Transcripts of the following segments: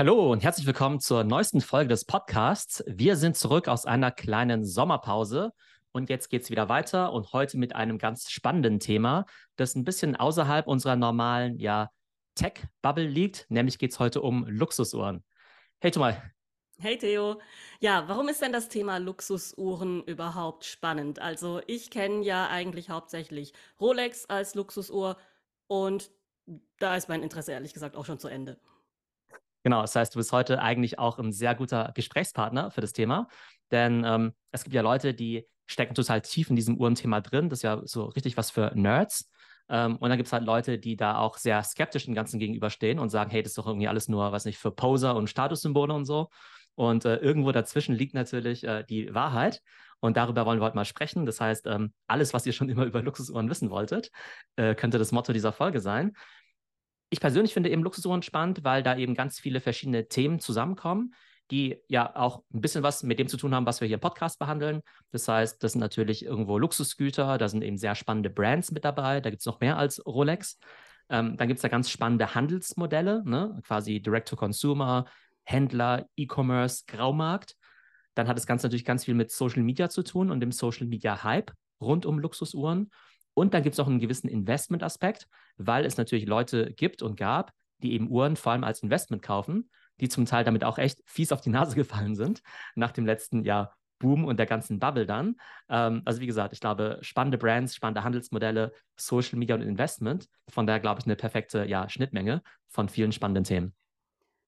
Hallo und herzlich willkommen zur neuesten Folge des Podcasts. Wir sind zurück aus einer kleinen Sommerpause und jetzt geht es wieder weiter und heute mit einem ganz spannenden Thema, das ein bisschen außerhalb unserer normalen ja, Tech-Bubble liegt. Nämlich geht es heute um Luxusuhren. Hey Thomas. Hey Theo. Ja, warum ist denn das Thema Luxusuhren überhaupt spannend? Also ich kenne ja eigentlich hauptsächlich Rolex als Luxusuhr und da ist mein Interesse ehrlich gesagt auch schon zu Ende. Genau, das heißt, du bist heute eigentlich auch ein sehr guter Gesprächspartner für das Thema, denn ähm, es gibt ja Leute, die stecken total tief in diesem Uhrenthema drin. Das ist ja so richtig was für Nerds. Ähm, und dann gibt es halt Leute, die da auch sehr skeptisch dem Ganzen gegenüberstehen und sagen, hey, das ist doch irgendwie alles nur, was nicht, für Poser und Statussymbole und so. Und äh, irgendwo dazwischen liegt natürlich äh, die Wahrheit. Und darüber wollen wir heute mal sprechen. Das heißt, ähm, alles, was ihr schon immer über Luxusuhren wissen wolltet, äh, könnte das Motto dieser Folge sein ich persönlich finde eben Luxusuhren spannend, weil da eben ganz viele verschiedene Themen zusammenkommen, die ja auch ein bisschen was mit dem zu tun haben, was wir hier im Podcast behandeln. Das heißt, das sind natürlich irgendwo Luxusgüter, da sind eben sehr spannende Brands mit dabei, da gibt es noch mehr als Rolex. Ähm, dann gibt es da ganz spannende Handelsmodelle, ne? quasi Direct-to-Consumer, Händler, E-Commerce, Graumarkt. Dann hat das Ganze natürlich ganz viel mit Social Media zu tun und dem Social Media Hype rund um Luxusuhren. Und dann gibt es auch einen gewissen Investment-Aspekt, weil es natürlich Leute gibt und gab, die eben Uhren vor allem als Investment kaufen, die zum Teil damit auch echt fies auf die Nase gefallen sind nach dem letzten Jahr Boom und der ganzen Bubble dann. Ähm, also wie gesagt, ich glaube, spannende Brands, spannende Handelsmodelle, Social Media und Investment. Von daher glaube ich eine perfekte ja, Schnittmenge von vielen spannenden Themen.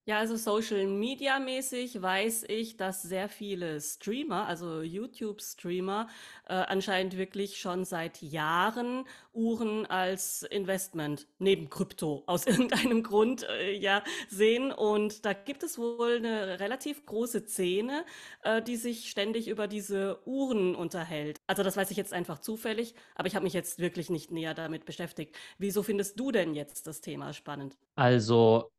Ja, also Social Media mäßig weiß ich, dass sehr viele Streamer, also YouTube-Streamer, äh, anscheinend wirklich schon seit Jahren Uhren als Investment neben Krypto aus irgendeinem Grund äh, ja sehen. Und da gibt es wohl eine relativ große Szene, äh, die sich ständig über diese Uhren unterhält. Also das weiß ich jetzt einfach zufällig, aber ich habe mich jetzt wirklich nicht näher damit beschäftigt. Wieso findest du denn jetzt das Thema spannend? Also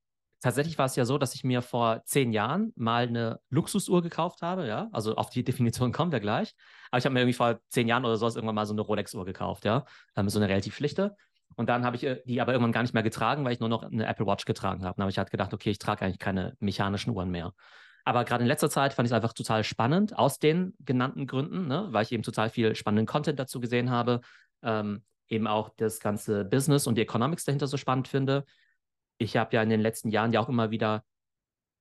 tatsächlich war es ja so, dass ich mir vor zehn Jahren mal eine Luxusuhr gekauft habe, ja. Also auf die Definition kommen wir gleich. Aber ich habe mir irgendwie vor zehn Jahren oder sowas irgendwann mal so eine Rolex-Uhr gekauft, ja. Ähm, so eine relativ schlichte. Und dann habe ich äh, die aber irgendwann gar nicht mehr getragen, weil ich nur noch eine Apple Watch getragen habe. Dann habe ich halt gedacht, okay, ich trage eigentlich keine mechanischen Uhren mehr. Aber gerade in letzter Zeit fand ich es einfach total spannend, aus den genannten Gründen, ne? weil ich eben total viel spannenden Content dazu gesehen habe. Ähm, eben auch das ganze Business und die Economics dahinter so spannend finde ich habe ja in den letzten Jahren ja auch immer wieder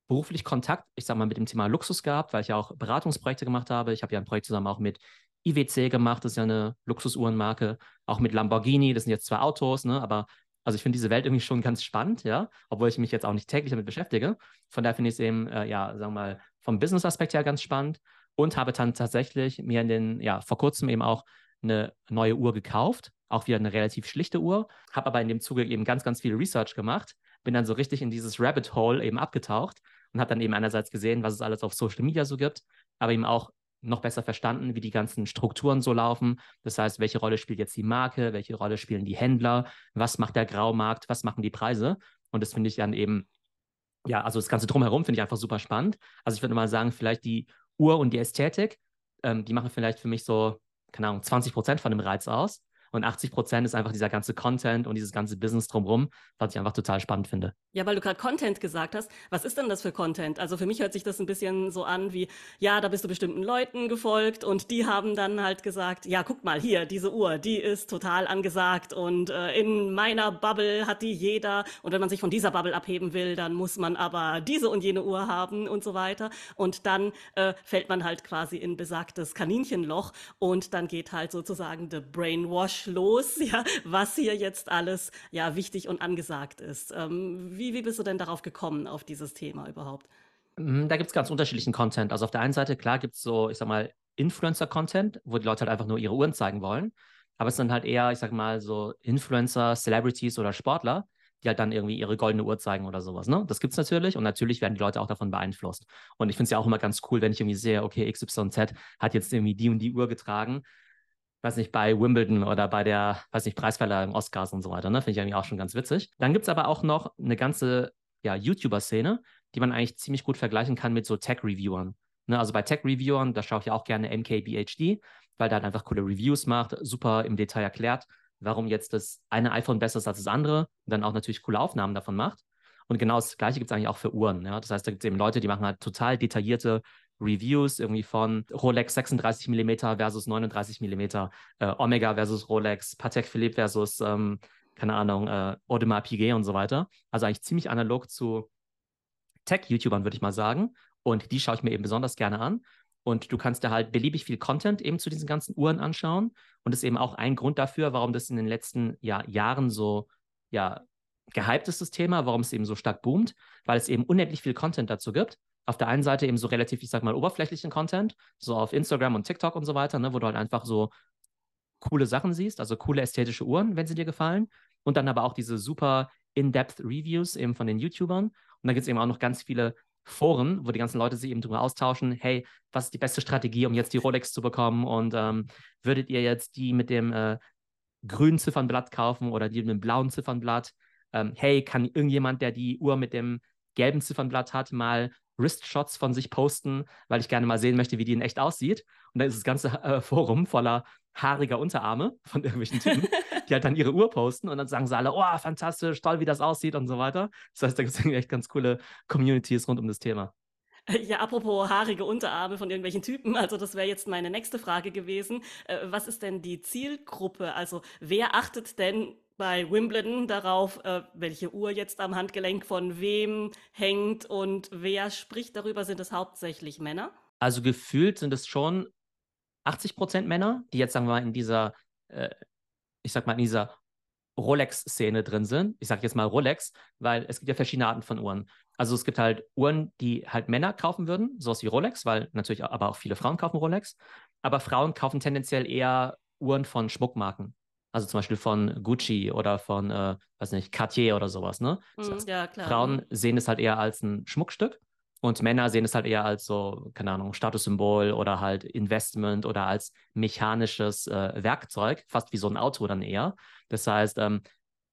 beruflich Kontakt, ich sag mal, mit dem Thema Luxus gehabt, weil ich ja auch Beratungsprojekte gemacht habe. Ich habe ja ein Projekt zusammen auch mit IWC gemacht, das ist ja eine Luxusuhrenmarke, auch mit Lamborghini, das sind jetzt zwei Autos, ne? Aber also ich finde diese Welt irgendwie schon ganz spannend, ja, obwohl ich mich jetzt auch nicht täglich damit beschäftige. Von daher finde ich es eben, äh, ja, sagen wir mal, vom Business-Aspekt her ganz spannend und habe dann tatsächlich mir in den, ja, vor kurzem eben auch eine neue Uhr gekauft, auch wieder eine relativ schlichte Uhr, habe aber in dem Zuge eben ganz, ganz viel Research gemacht bin dann so richtig in dieses Rabbit Hole eben abgetaucht und habe dann eben einerseits gesehen, was es alles auf Social Media so gibt, aber eben auch noch besser verstanden, wie die ganzen Strukturen so laufen. Das heißt, welche Rolle spielt jetzt die Marke, welche Rolle spielen die Händler, was macht der Graumarkt, was machen die Preise. Und das finde ich dann eben, ja, also das Ganze drumherum finde ich einfach super spannend. Also ich würde mal sagen, vielleicht die Uhr und die Ästhetik, ähm, die machen vielleicht für mich so, keine Ahnung, 20 Prozent von dem Reiz aus. Und 80 Prozent ist einfach dieser ganze Content und dieses ganze Business drumherum, was ich einfach total spannend finde. Ja, weil du gerade Content gesagt hast. Was ist denn das für Content? Also für mich hört sich das ein bisschen so an wie, ja, da bist du bestimmten Leuten gefolgt und die haben dann halt gesagt, ja, guck mal hier, diese Uhr, die ist total angesagt und äh, in meiner Bubble hat die jeder. Und wenn man sich von dieser Bubble abheben will, dann muss man aber diese und jene Uhr haben und so weiter. Und dann äh, fällt man halt quasi in besagtes Kaninchenloch und dann geht halt sozusagen the Brainwash los, ja, was hier jetzt alles ja wichtig und angesagt ist. Ähm, wie, wie bist du denn darauf gekommen, auf dieses Thema überhaupt? Mhm, da gibt es ganz unterschiedlichen Content. Also auf der einen Seite, klar, gibt es so, ich sag mal, Influencer-Content, wo die Leute halt einfach nur ihre Uhren zeigen wollen. Aber es sind halt eher, ich sag mal, so Influencer, Celebrities oder Sportler, die halt dann irgendwie ihre goldene Uhr zeigen oder sowas. Ne? Das gibt es natürlich und natürlich werden die Leute auch davon beeinflusst. Und ich finde es ja auch immer ganz cool, wenn ich irgendwie sehe, okay, XYZ hat jetzt irgendwie die und die Uhr getragen weiß nicht, bei Wimbledon oder bei der, weiß nicht, Preisverleihung, Oscars und so weiter. Ne? Finde ich eigentlich auch schon ganz witzig. Dann gibt es aber auch noch eine ganze ja, YouTuber-Szene, die man eigentlich ziemlich gut vergleichen kann mit so Tech-Reviewern. Ne? Also bei Tech-Reviewern, da schaue ich ja auch gerne MKBHD, weil der halt einfach coole Reviews macht, super im Detail erklärt, warum jetzt das eine iPhone besser ist als das andere und dann auch natürlich coole Aufnahmen davon macht. Und genau das Gleiche gibt es eigentlich auch für Uhren. Ja? Das heißt, da gibt es eben Leute, die machen halt total detaillierte Reviews irgendwie von Rolex 36 mm versus 39 mm, äh, Omega versus Rolex, Patek Philippe versus, ähm, keine Ahnung, äh, Audemars Piguet und so weiter. Also eigentlich ziemlich analog zu Tech-YouTubern, würde ich mal sagen. Und die schaue ich mir eben besonders gerne an. Und du kannst da halt beliebig viel Content eben zu diesen ganzen Uhren anschauen. Und das ist eben auch ein Grund dafür, warum das in den letzten ja, Jahren so ja, gehypt ist das Thema, warum es eben so stark boomt, weil es eben unendlich viel Content dazu gibt. Auf der einen Seite eben so relativ, ich sag mal, oberflächlichen Content, so auf Instagram und TikTok und so weiter, ne, wo du halt einfach so coole Sachen siehst, also coole ästhetische Uhren, wenn sie dir gefallen. Und dann aber auch diese super in-depth Reviews eben von den YouTubern. Und dann gibt es eben auch noch ganz viele Foren, wo die ganzen Leute sich eben darüber austauschen, hey, was ist die beste Strategie, um jetzt die Rolex zu bekommen? Und ähm, würdet ihr jetzt die mit dem äh, grünen Ziffernblatt kaufen oder die mit dem blauen Ziffernblatt? ähm, hey, kann irgendjemand, der die Uhr mit dem gelben Ziffernblatt hat, mal Wristshots von sich posten, weil ich gerne mal sehen möchte, wie die in echt aussieht. Und dann ist das ganze äh, Forum voller haariger Unterarme von irgendwelchen Typen, die halt dann ihre Uhr posten und dann sagen sie alle, oh, fantastisch, toll, wie das aussieht und so weiter. Das heißt, da gibt es echt ganz coole Communities rund um das Thema. Ja, apropos haarige Unterarme von irgendwelchen Typen, also das wäre jetzt meine nächste Frage gewesen. Äh, was ist denn die Zielgruppe? Also wer achtet denn bei Wimbledon darauf, äh, welche Uhr jetzt am Handgelenk von wem hängt und wer spricht darüber, sind es hauptsächlich Männer? Also gefühlt sind es schon 80 Prozent Männer, die jetzt sagen wir mal in dieser, äh, ich sag mal in dieser Rolex-Szene drin sind. Ich sage jetzt mal Rolex, weil es gibt ja verschiedene Arten von Uhren. Also es gibt halt Uhren, die halt Männer kaufen würden, sowas wie Rolex, weil natürlich aber auch viele Frauen kaufen Rolex. Aber Frauen kaufen tendenziell eher Uhren von Schmuckmarken. Also zum Beispiel von Gucci oder von, äh, weiß nicht, Cartier oder sowas, ne? Das Mhm, ja, klar. Frauen sehen es halt eher als ein Schmuckstück und Männer sehen es halt eher als so, keine Ahnung, Statussymbol oder halt Investment oder als mechanisches äh, Werkzeug, fast wie so ein Auto dann eher. Das heißt, ähm,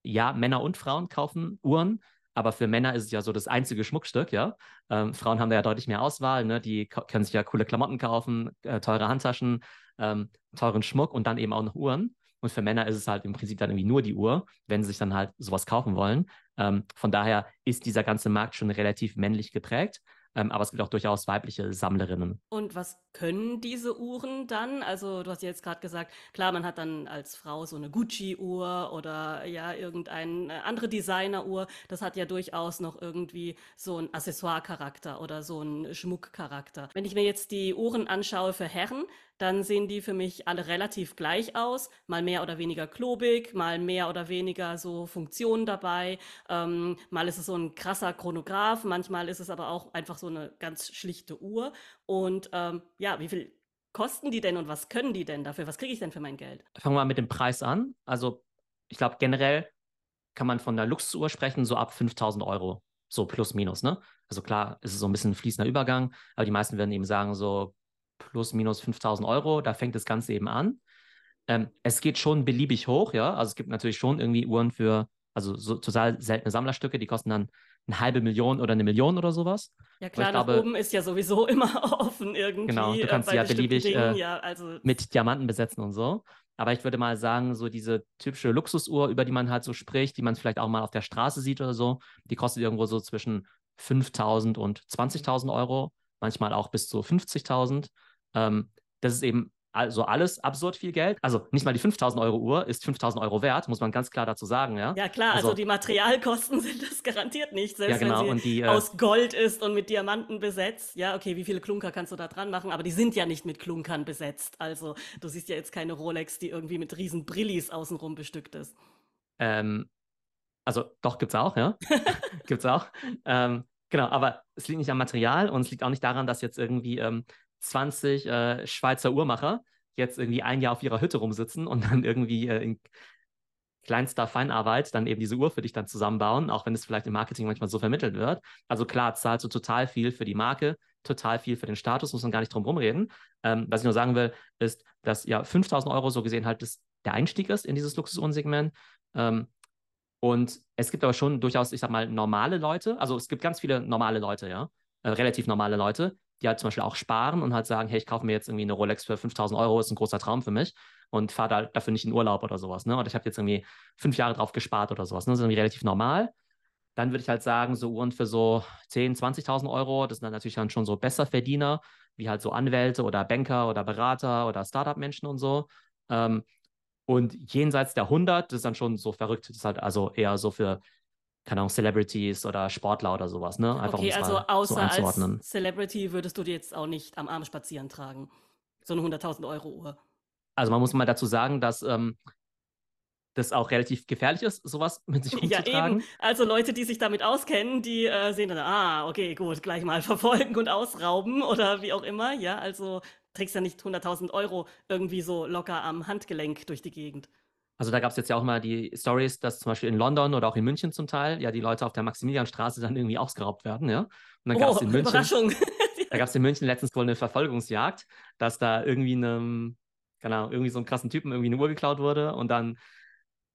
ja, Männer und Frauen kaufen Uhren, aber für Männer ist es ja so das einzige Schmuckstück, ja. Ähm, Frauen haben da ja deutlich mehr Auswahl, ne? Die können sich ja coole Klamotten kaufen, äh, teure Handtaschen, ähm, teuren Schmuck und dann eben auch noch Uhren. Und für Männer ist es halt im Prinzip dann irgendwie nur die Uhr, wenn sie sich dann halt sowas kaufen wollen. Ähm, von daher ist dieser ganze Markt schon relativ männlich geprägt. Ähm, aber es gibt auch durchaus weibliche Sammlerinnen. Und was können diese Uhren dann? Also, du hast jetzt gerade gesagt, klar, man hat dann als Frau so eine Gucci-Uhr oder ja, irgendeine andere Designer-Uhr. Das hat ja durchaus noch irgendwie so einen Accessoire-Charakter oder so einen Schmuckcharakter. Wenn ich mir jetzt die Uhren anschaue für Herren, dann sehen die für mich alle relativ gleich aus. Mal mehr oder weniger klobig, mal mehr oder weniger so Funktionen dabei. Ähm, mal ist es so ein krasser Chronograph, manchmal ist es aber auch einfach so eine ganz schlichte Uhr. Und ähm, ja, wie viel kosten die denn und was können die denn dafür? Was kriege ich denn für mein Geld? Fangen wir mal mit dem Preis an. Also, ich glaube, generell kann man von einer Luxusuhr sprechen, so ab 5000 Euro. So plus minus, ne? Also klar, ist es so ein bisschen ein fließender Übergang, aber die meisten werden eben sagen, so plus minus 5000 Euro, da fängt das Ganze eben an. Ähm, es geht schon beliebig hoch, ja. Also es gibt natürlich schon irgendwie Uhren für, also so total seltene Sammlerstücke, die kosten dann eine halbe Million oder eine Million oder sowas. Ja klar, nach glaube, oben ist ja sowieso immer offen irgendwie genau, du äh, kannst sie ja beliebig Dingen. äh, Ja, also mit Diamanten besetzen und so. Aber ich würde mal sagen, so diese typische Luxusuhr, über die man halt so spricht, die man vielleicht auch mal auf der Straße sieht oder so, die kostet irgendwo so zwischen 5.000 und 20.000 Euro, manchmal auch bis zu 50.000. Ähm, das ist eben also alles absurd viel Geld. Also nicht mal die 5000 Euro Uhr ist 5000 Euro wert, muss man ganz klar dazu sagen, ja. Ja klar, also, Also, die Materialkosten sind das garantiert nicht, ja selbst wenn genau, sie und die, äh, aus Gold ist und mit Diamanten besetzt. Ja, okay, wie viele Klunker kannst du da dran machen? Aber die sind ja nicht mit Klunkern besetzt. Also du siehst ja jetzt keine Rolex, die irgendwie mit riesen Brillis außenrum bestückt ist. ähm, also doch gibt's auch, ja. gibt's auch. Ähm, genau, aber es liegt nicht am Material und es liegt auch nicht daran, dass jetzt irgendwie ähm, 20 äh, Schweizer Uhrmacher jetzt irgendwie ein Jahr auf ihrer Hütte rumsitzen und dann irgendwie äh, in kleinster Feinarbeit dann eben diese Uhr für dich dann zusammenbauen, auch wenn es vielleicht im Marketing manchmal so vermittelt wird. Also klar, zahlst du total viel für die Marke, total viel für den Status, muss man gar nicht drum rumreden. Ähm, was ich nur sagen will, ist, dass ja 5000 Euro so gesehen halt das, der Einstieg ist in dieses Luxusuhrensegment. Ähm, und es gibt aber schon durchaus, ich sag mal, normale Leute. Also es gibt ganz viele normale Leute, ja. Äh, relativ normale Leute, die halt zum Beispiel auch sparen und halt sagen, hey, ich kaufe mir jetzt irgendwie eine Rolex für 5000 Euro, ist ein großer Traum für mich und fahre da dafür nicht in Urlaub oder sowas, ne? Oder ich habe jetzt irgendwie fünf Jahre drauf gespart oder sowas, ne? Das ist irgendwie relativ normal. dann würde ich halt sagen, so Uhren für so 10.000, 20.000 Euro, das sind dann natürlich dann schon so Besserverdiener, wie halt so Anwälte oder Banker oder Berater oder Startup-Menschen und so. Ähm, und jenseits der 100, das ist dann schon so verrückt, das ist halt also eher so für, keine Ahnung, Celebrities oder Sportler oder sowas, ne? Einfach okay, um also außer so einzuordnen. als Celebrity würdest du dir jetzt auch nicht am Arm spazieren tragen. So eine 100.000 Euro Uhr. Also man muss mal dazu sagen, dass ähm, das auch relativ gefährlich ist, sowas mit sich rumzutragen. Ja, eben. Also Leute, die sich damit auskennen, die äh, sehen dann, ah, okay, gut, gleich mal verfolgen und ausrauben oder wie auch immer. Ja, also trägst ja nicht 100.000 Euro irgendwie so locker am Handgelenk durch die Gegend. Also da gab es jetzt ja auch mal die Stories, dass zum Beispiel in London oder auch in München zum Teil ja die Leute auf der Maximilianstraße dann irgendwie ausgeraubt werden, ja. Und dann gab es oh, in München, Überraschung. da gab es in München letztens wohl eine Verfolgungsjagd, dass da irgendwie einem, genau, irgendwie so einen krassen Typen irgendwie eine Uhr geklaut wurde und dann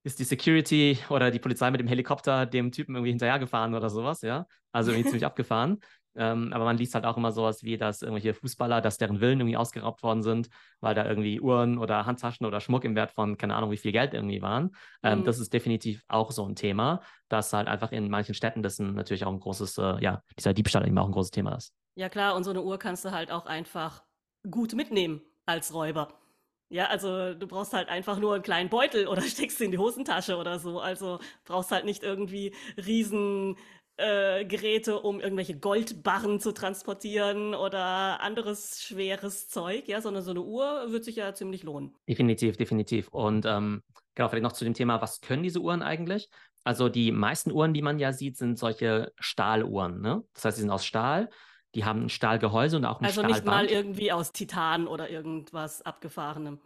ist die Security oder die Polizei mit dem Helikopter dem Typen irgendwie hinterhergefahren oder sowas, ja. Also irgendwie ziemlich abgefahren. Ähm, aber man liest halt auch immer sowas wie, dass irgendwelche Fußballer, dass deren Willen irgendwie ausgeraubt worden sind, weil da irgendwie Uhren oder Handtaschen oder Schmuck im Wert von keine Ahnung wie viel Geld irgendwie waren. Ähm, mhm. Das ist definitiv auch so ein Thema, dass halt einfach in manchen Städten das natürlich auch ein großes, äh, ja, dieser Diebstahl eben auch ein großes Thema ist. Ja klar, und so eine Uhr kannst du halt auch einfach gut mitnehmen als Räuber. Ja, also du brauchst halt einfach nur einen kleinen Beutel oder steckst sie in die Hosentasche oder so. Also brauchst halt nicht irgendwie riesen äh, Geräte, um irgendwelche Goldbarren zu transportieren oder anderes schweres Zeug, ja, sondern so eine Uhr wird sich ja ziemlich lohnen. Definitiv, definitiv. Und ähm, genau, vielleicht noch zu dem Thema, was können diese Uhren eigentlich? Also die meisten Uhren, die man ja sieht, sind solche Stahluhren. Ne? Das heißt, sie sind aus Stahl die haben ein Stahlgehäuse und auch ein also Stahlband. Also nicht mal irgendwie aus Titan oder irgendwas abgefahrenem.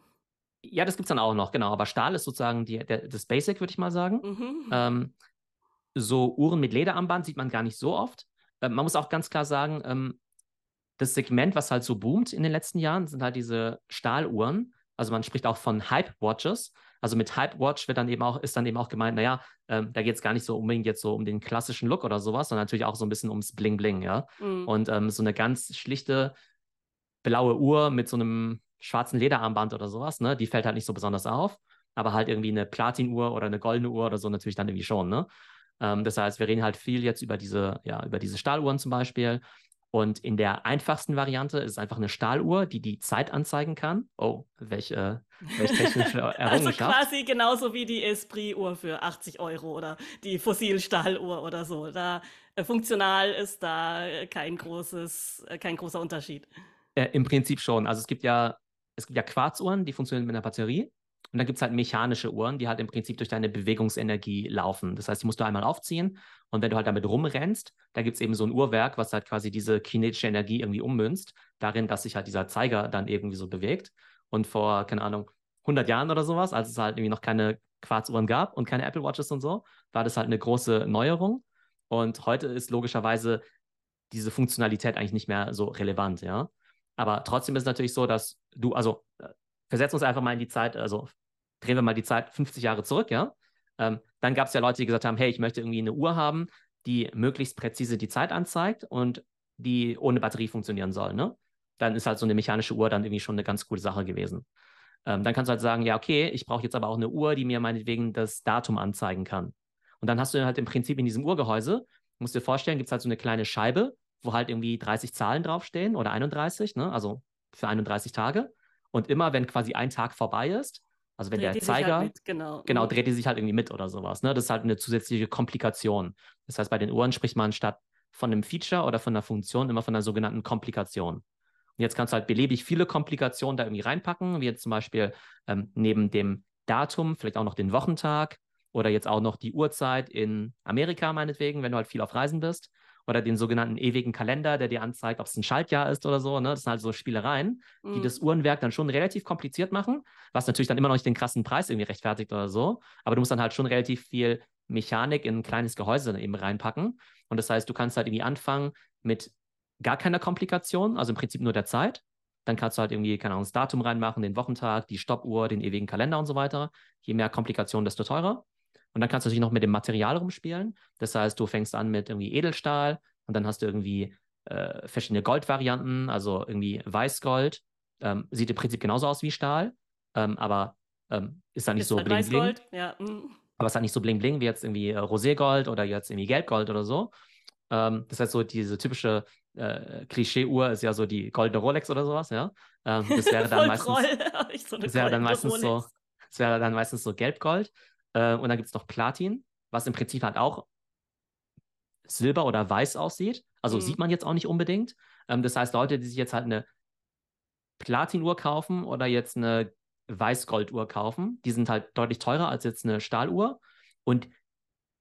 Ja, das gibt es dann auch noch, genau. Aber Stahl ist sozusagen die, der, das Basic, würde ich mal sagen. Mhm. Ähm, so Uhren mit Lederarmband sieht man gar nicht so oft. Ähm, man muss auch ganz klar sagen, ähm, das Segment, was halt so boomt in den letzten Jahren, sind halt diese Stahluhren. Also man spricht auch von Hype-Watches. Also mit Hype-Watch wird dann eben auch, ist dann eben auch gemeint, naja, ähm, da geht es gar nicht so unbedingt jetzt so um den klassischen Look oder sowas, sondern natürlich auch so ein bisschen ums Bling-Bling, ja. Mhm. Und ähm, so eine ganz schlichte blaue Uhr mit so einem schwarzen Lederarmband oder sowas, ne, die fällt halt nicht so besonders auf. Aber halt irgendwie eine Platin-Uhr oder eine goldene Uhr oder so natürlich dann irgendwie schon, ne? Ähm, das heißt, wir reden halt viel jetzt über diese, ja, über diese Stahluhren zum Beispiel. Und in der einfachsten Variante ist es einfach eine Stahluhr, die die Zeit anzeigen kann. Oh, welche, welche technische also Errungenschaft. Also quasi genauso wie die Esprit-Uhr für 80 Euro oder die Fossilstahluhr oder so. Da äh, funktional ist da kein großes, äh, kein großer Unterschied. Äh, Im Prinzip schon. Also es gibt ja, es gibt ja Quarzuhren, die funktionieren mit einer Batterie. Und dann gibt es halt mechanische Uhren, die halt im Prinzip durch deine Bewegungsenergie laufen. Das heißt, die musst du einmal aufziehen und wenn du halt damit rumrennst, da gibt es eben so ein Uhrwerk, was halt quasi diese kinetische Energie irgendwie ummünzt, darin, dass sich halt dieser Zeiger dann irgendwie so bewegt. Und vor, keine Ahnung, 100 Jahren oder sowas, als es halt irgendwie noch keine Quarzuhren gab und keine Apple Watches und so, war das halt eine große Neuerung. Und heute ist logischerweise diese Funktionalität eigentlich nicht mehr so relevant, ja. Aber trotzdem ist es natürlich so, dass du, also äh, versetz uns einfach mal in die Zeit, also drehen wir mal die Zeit 50 Jahre zurück, ja. Ähm, dann gab es ja Leute, die gesagt haben, hey, ich möchte irgendwie eine Uhr haben, die möglichst präzise die Zeit anzeigt und die ohne Batterie funktionieren soll, ne? Dann ist halt so eine mechanische Uhr dann irgendwie schon eine ganz coole Sache gewesen. Ähm, dann kannst du halt sagen, ja, okay, ich brauche jetzt aber auch eine Uhr, die mir meinetwegen das Datum anzeigen kann. Und dann hast du halt im Prinzip in diesem Uhrgehäuse, musst dir vorstellen, gibt es halt so eine kleine Scheibe, wo halt irgendwie 30 Zahlen draufstehen oder 31, ne? also für 31 Tage. Und immer, wenn quasi ein Tag vorbei ist, also wenn dreht der halt Zeiger, halt genau. genau, mhm. dreht die sich halt irgendwie mit oder sowas. Ne? Das ist halt eine zusätzliche Komplikation. Das heißt, bei den Uhren spricht man statt von einem Feature oder von einer Funktion immer von einer sogenannten Komplikation. Und jetzt kannst du halt beliebig viele Komplikationen da irgendwie reinpacken, wie jetzt zum Beispiel ähm, neben dem Datum vielleicht auch noch den Wochentag oder jetzt auch noch die Uhrzeit in Amerika meinetwegen, wenn du halt viel auf Reisen bist oder den sogenannten ewigen Kalender, der dir anzeigt, ob es ein Schaltjahr ist oder so. Ne? Das sind halt so Spielereien, mhm. die das Uhrenwerk dann schon relativ kompliziert machen, was natürlich dann immer noch nicht den krassen Preis irgendwie rechtfertigt oder so. Aber du musst dann halt schon relativ viel Mechanik in ein kleines Gehäuse eben reinpacken. Und das heißt, du kannst halt irgendwie anfangen mit gar keiner Komplikation, also im Prinzip nur der Zeit. Dann kannst du halt irgendwie, keine Ahnung, das Datum reinmachen, den Wochentag, die Stoppuhr, den ewigen Kalender und so weiter. Je mehr Komplikationen, desto teurer. Und dann kannst du natürlich noch mit dem Material rumspielen. Das heißt, du fängst an mit irgendwie Edelstahl und dann hast du irgendwie äh, verschiedene Goldvarianten, also irgendwie Weißgold. Ähm, sieht im Prinzip genauso aus wie Stahl, ähm, aber ähm, ist dann nicht ist so halt bling, bling. Ja. Mm. aber es hat nicht so bling bling wie jetzt irgendwie äh, Roségold oder jetzt irgendwie Gelbgold oder so. Ähm, das heißt so diese typische äh, Klischee-Uhr ist ja so die goldene Rolex oder sowas, ja. Ähm, das wäre dann meistens, so das wäre dann meistens so, das wäre dann meistens so Gelbgold. Äh, und dann gibt es noch Platin, was im Prinzip halt auch silber oder weiß aussieht. Also mhm. sieht man jetzt auch nicht unbedingt. Ähm, das heißt, Leute, die sich jetzt halt eine Platinuhr kaufen oder jetzt eine Weißgolduhr kaufen, die sind halt deutlich teurer als jetzt eine Stahluhr. Und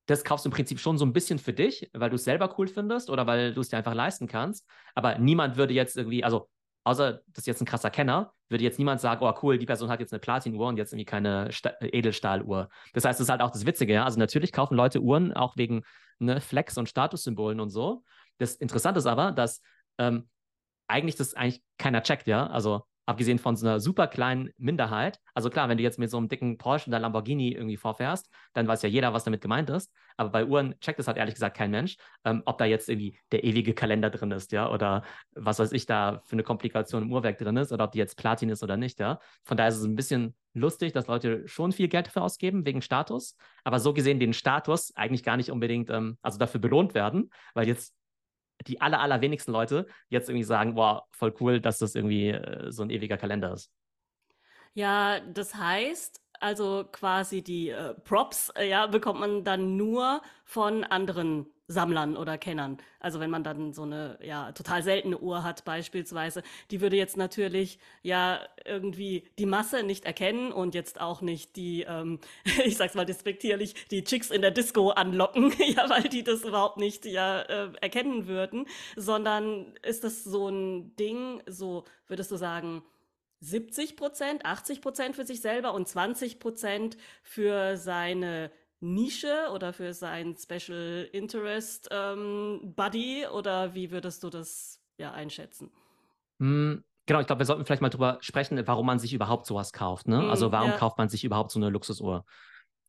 das kaufst du im Prinzip schon so ein bisschen für dich, weil du es selber cool findest oder weil du es dir einfach leisten kannst. Aber niemand würde jetzt irgendwie, also außer das ist jetzt ein krasser Kenner, würde jetzt niemand sagen, oh cool, die Person hat jetzt eine Platinuhr und jetzt irgendwie keine Sta Edelstahluhr. Das heißt, das ist halt auch das Witzige, ja. Also natürlich kaufen Leute Uhren auch wegen ne, Flex und Statussymbolen und so. Das Interessante ist aber, dass ähm, eigentlich das eigentlich keiner checkt, ja. Also abgesehen von so einer super kleinen Minderheit. Also klar, wenn du jetzt mit so einem dicken Porsche oder Lamborghini irgendwie vorfährst, dann weiß ja jeder, was damit gemeint ist. Aber bei Uhren checkt es halt ehrlich gesagt kein Mensch, ähm, ob da jetzt irgendwie der ewige Kalender drin ist, ja, oder was weiß ich da für eine Komplikation im Uhrwerk drin ist, oder ob die jetzt Platin ist oder nicht, ja. Von daher ist es ein bisschen lustig, dass Leute schon viel Geld dafür ausgeben wegen Status, aber so gesehen den Status eigentlich gar nicht unbedingt, ähm, also dafür belohnt werden, weil jetzt die aller, allerwenigsten Leute jetzt irgendwie sagen, boah, voll cool, dass das irgendwie äh, so ein ewiger Kalender ist. Ja, das heißt, also quasi die äh, Props, äh, ja, bekommt man dann nur von anderen Sammlern oder Kennern. Also wenn man dann so eine ja total seltene Uhr hat beispielsweise, die würde jetzt natürlich ja irgendwie die Masse nicht erkennen und jetzt auch nicht die, ähm, ich sag's mal despektierlich, die Chicks in der Disco anlocken, ja, weil die das überhaupt nicht ja äh, erkennen würden, sondern ist das so ein Ding, so würdest du sagen, 70 Prozent, 80 Prozent für sich selber und 20 Prozent für seine Nische oder für sein Special Interest ähm, Buddy oder wie würdest du das ja einschätzen? Mm, genau, ich glaube, wir sollten vielleicht mal drüber sprechen, warum man sich überhaupt sowas kauft. Ne? Mm, also warum ja. kauft man sich überhaupt so eine Luxusuhr?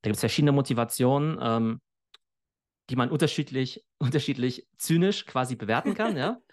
Da gibt es verschiedene Motivationen, ähm, die man unterschiedlich, unterschiedlich zynisch quasi bewerten kann. ja?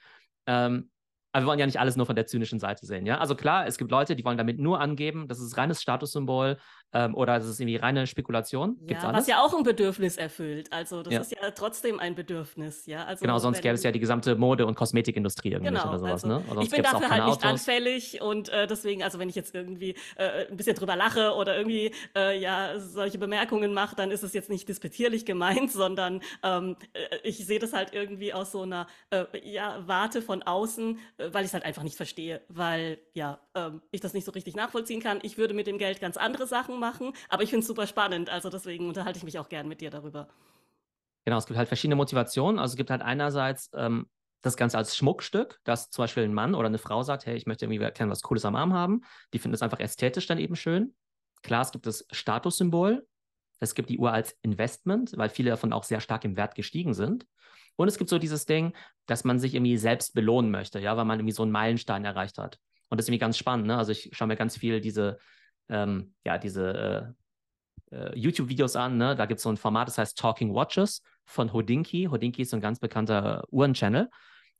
Ähm, aber wir wollen ja nicht alles nur von der zynischen Seite sehen. Ja? Also klar, es gibt Leute, die wollen damit nur angeben, das ist reines Statussymbol ähm, oder ist irgendwie reine Spekulation. Gibt's ja, alles? was ja auch ein Bedürfnis erfüllt. Also das ja. ist ja trotzdem ein Bedürfnis. Ja? Also genau, sonst gäbe es ja die gesamte Mode- und Kosmetikindustrie irgendwie genau, oder sowas. Also, ne? Ich bin dafür halt nicht Autos. anfällig und äh, deswegen, also wenn ich jetzt irgendwie äh, ein bisschen drüber lache oder irgendwie äh, ja solche Bemerkungen mache, dann ist es jetzt nicht disputierlich gemeint, sondern ähm, äh, ich sehe das halt irgendwie aus so einer äh, ja, Warte von außen, äh, weil ich es halt einfach nicht verstehe, weil ja ähm, ich das nicht so richtig nachvollziehen kann. Ich würde mit dem Geld ganz andere Sachen machen, aber ich finde es super spannend, also deswegen unterhalte ich mich auch gern mit dir darüber. Genau, es gibt halt verschiedene Motivationen. Also es gibt halt einerseits ähm, das Ganze als Schmuckstück, dass zum Beispiel ein Mann oder eine Frau sagt, hey, ich möchte irgendwie gerne was Cooles am Arm haben. Die finden es einfach ästhetisch dann eben schön. Klar, es gibt das Statussymbol. Es gibt die Uhr als Investment, weil viele davon auch sehr stark im Wert gestiegen sind. Und es gibt so dieses Ding, dass man sich irgendwie selbst belohnen möchte, ja, weil man irgendwie so einen Meilenstein erreicht hat. Und das ist irgendwie ganz spannend. Ne? Also ich schaue mir ganz viel diese, ähm, ja, diese äh, äh, YouTube-Videos an. Ne? Da gibt es so ein Format, das heißt Talking Watches von Hodinky. Hodinky ist so ein ganz bekannter Uhren-Channel.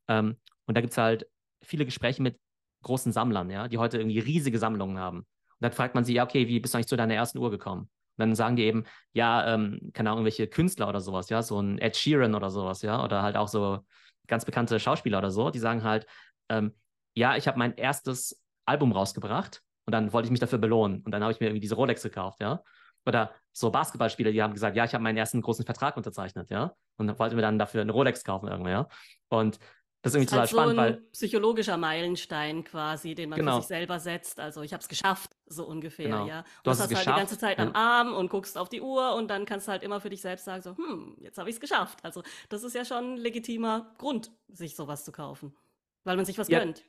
Ähm, und da gibt es halt viele Gespräche mit großen Sammlern, ja, die heute irgendwie riesige Sammlungen haben. Und dann fragt man sie, ja, okay, wie bist du eigentlich zu deiner ersten Uhr gekommen? Und dann sagen die eben, ja, ähm, keine Ahnung, irgendwelche Künstler oder sowas, ja, so ein Ed Sheeran oder sowas, ja, oder halt auch so ganz bekannte Schauspieler oder so, die sagen halt, ähm, ja, ich habe mein erstes Album rausgebracht und dann wollte ich mich dafür belohnen. Und dann habe ich mir irgendwie diese Rolex gekauft, ja. Oder so Basketballspieler, die haben gesagt, ja, ich habe meinen ersten großen Vertrag unterzeichnet, ja. Und wollte mir dann dafür eine Rolex kaufen irgendwie, ja. Und das ist irgendwie total halt so spannend, weil. Psychologischer Meilenstein quasi, den man genau. für sich selber setzt. Also ich habe es geschafft, so ungefähr, genau. ja. Und du hast es halt die ganze Zeit am Arm und guckst auf die Uhr und dann kannst du halt immer für dich selbst sagen, so, hm, jetzt habe ich es geschafft. Also das ist ja schon ein legitimer Grund, sich sowas zu kaufen. Weil man sich was ja. gönnt.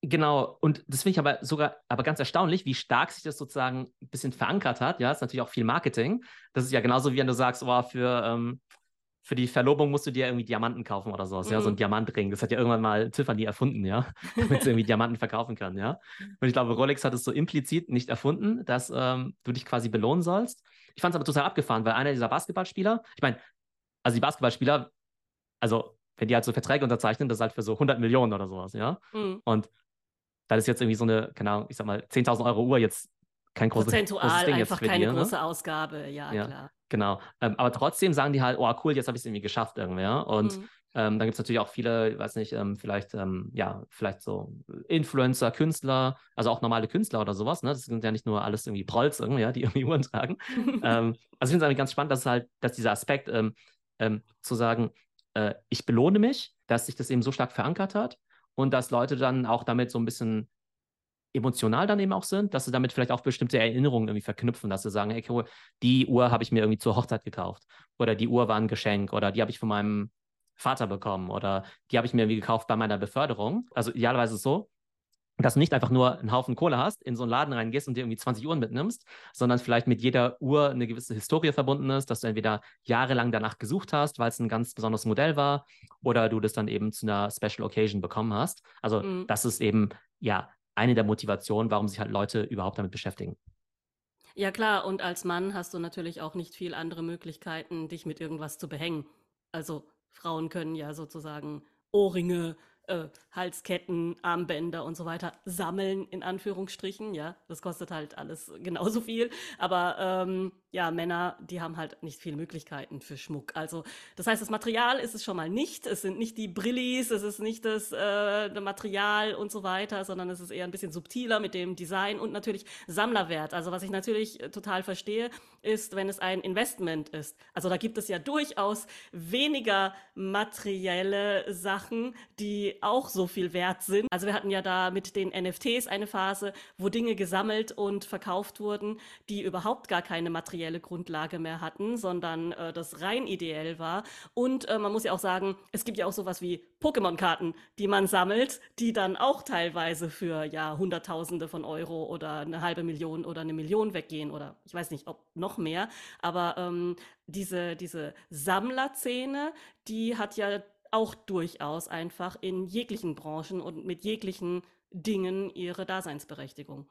Genau, und das finde ich aber sogar aber ganz erstaunlich, wie stark sich das sozusagen ein bisschen verankert hat. Ja, ist natürlich auch viel Marketing. Das ist ja genauso wie wenn du sagst, oh, für, ähm, für die Verlobung musst du dir irgendwie Diamanten kaufen oder sowas, mhm. ja, so ein mhm. Diamantring. Das hat ja irgendwann mal Tiffany erfunden, ja, damit sie irgendwie Diamanten verkaufen kann, ja. Und ich glaube, Rolex hat es so implizit nicht erfunden, dass ähm, du dich quasi belohnen sollst. Ich fand es aber total abgefahren, weil einer dieser Basketballspieler, ich meine, also die Basketballspieler, also wenn die halt so Verträge unterzeichnen, das ist halt für so 100 Millionen oder sowas, ja. Mhm. Und da ist jetzt irgendwie so eine, keine Ahnung, ich sag mal, 10.000 Euro Uhr jetzt kein großes, Prozentual großes Ding einfach jetzt für keine dir, ne? große Ausgabe, ja, Ja, klar. genau. Ähm, aber trotzdem sagen die halt, oh cool, jetzt habe ich es irgendwie geschafft irgendwie, ja. Und Mhm. ähm, dann gibt es natürlich auch viele, ich weiß nicht, ähm, vielleicht, ähm, ja, vielleicht so Influencer, Künstler, also auch normale Künstler oder sowas, ne? Das sind ja nicht nur alles irgendwie Prolls irgendwie, ja, die irgendwie Uhren tragen. ähm, also ich finde es eigentlich ganz spannend, dass halt, dass dieser Aspekt ähm, zu sagen, äh, ich belohne mich, dass sich das eben so stark verankert hat und dass Leute dann auch damit so ein bisschen emotional dann eben auch sind, dass sie damit vielleicht auch bestimmte Erinnerungen irgendwie verknüpfen, dass sie sagen, hey, cool, die Uhr habe ich mir irgendwie zur Hochzeit gekauft. Oder die Uhr war ein Geschenk. Oder die habe ich von meinem Vater bekommen. Oder die habe ich mir irgendwie gekauft bei meiner Beförderung. Also idealerweise so, dass du nicht einfach nur einen Haufen Kohle hast, in so einen Laden reingehst und dir irgendwie 20 Uhren mitnimmst, sondern vielleicht mit jeder Uhr eine gewisse Historie verbunden ist, dass du entweder jahrelang danach gesucht hast, weil es ein ganz besonderes Modell war, oder du das dann eben zu einer Special Occasion bekommen hast. Also Mhm. das ist eben ja eine der Motivationen, warum sich halt Leute überhaupt damit beschäftigen. Ja klar, und als Mann hast du natürlich auch nicht viel andere Möglichkeiten, dich mit irgendwas zu behängen. Also Frauen können ja sozusagen Ohrringe, äh, Halsketten, Armbänder und so weiter sammeln, in Anführungsstrichen. Ja, das kostet halt alles genauso viel. Aber ähm, ja, Männer, die haben halt nicht viele Möglichkeiten für Schmuck. Also das heißt, das Material ist es schon mal nicht. Es sind nicht die Brillis, es ist nicht das äh, Material und so weiter, sondern es ist eher ein bisschen subtiler mit dem Design und natürlich Sammlerwert. Also was ich natürlich äh, total verstehe, ist, wenn es ein Investment ist. Also da gibt es ja durchaus weniger materielle Sachen, die auch so viel wert sind. Also wir hatten ja da mit den NFTs eine Phase, wo Dinge gesammelt und verkauft wurden, die überhaupt gar keine materielle Grundlage mehr hatten, sondern äh, das rein ideell war. Und äh, man muss ja auch sagen, es gibt ja auch sowas wie Pokémon-Karten, die man sammelt, die dann auch teilweise für ja Hunderttausende von Euro oder eine halbe Million oder eine Million weggehen oder ich weiß nicht, ob noch mehr. Aber ähm, diese, diese Sammlerszene, die hat ja auch durchaus einfach in jeglichen Branchen und mit jeglichen Dingen ihre Daseinsberechtigung.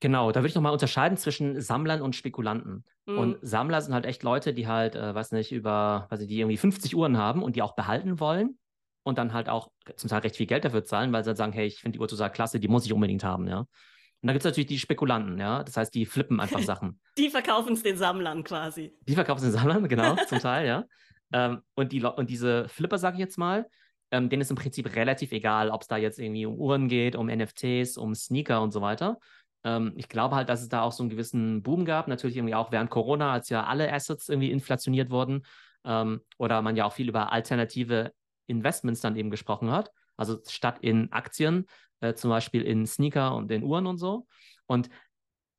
Genau, da würde ich nochmal unterscheiden zwischen Sammlern und Spekulanten. Mhm. Und Sammler sind halt echt Leute, die halt, äh, weiß nicht, über, weiß ich, die irgendwie 50 Uhren haben und die auch behalten wollen und dann halt auch zum Teil recht viel Geld dafür zahlen, weil sie dann sagen, hey, ich finde die Uhr total klasse, die muss ich unbedingt haben, ja. Und dann gibt es natürlich die Spekulanten, ja. Das heißt, die flippen einfach Sachen. Die verkaufen es den Sammlern quasi. Die verkaufen es den Sammlern, genau, zum Teil, ja. Ähm, und, die, und diese Flipper, sage ich jetzt mal, ähm, denen ist im Prinzip relativ egal, ob es da jetzt irgendwie um Uhren geht, um NFTs, um Sneaker und so weiter. Ähm, ich glaube halt, dass es da auch so einen gewissen Boom gab, natürlich irgendwie auch während Corona, als ja alle Assets irgendwie inflationiert wurden ähm, oder man ja auch viel über alternative Investments dann eben gesprochen hat. Also statt in Aktien, äh, zum Beispiel in Sneaker und in Uhren und so. Und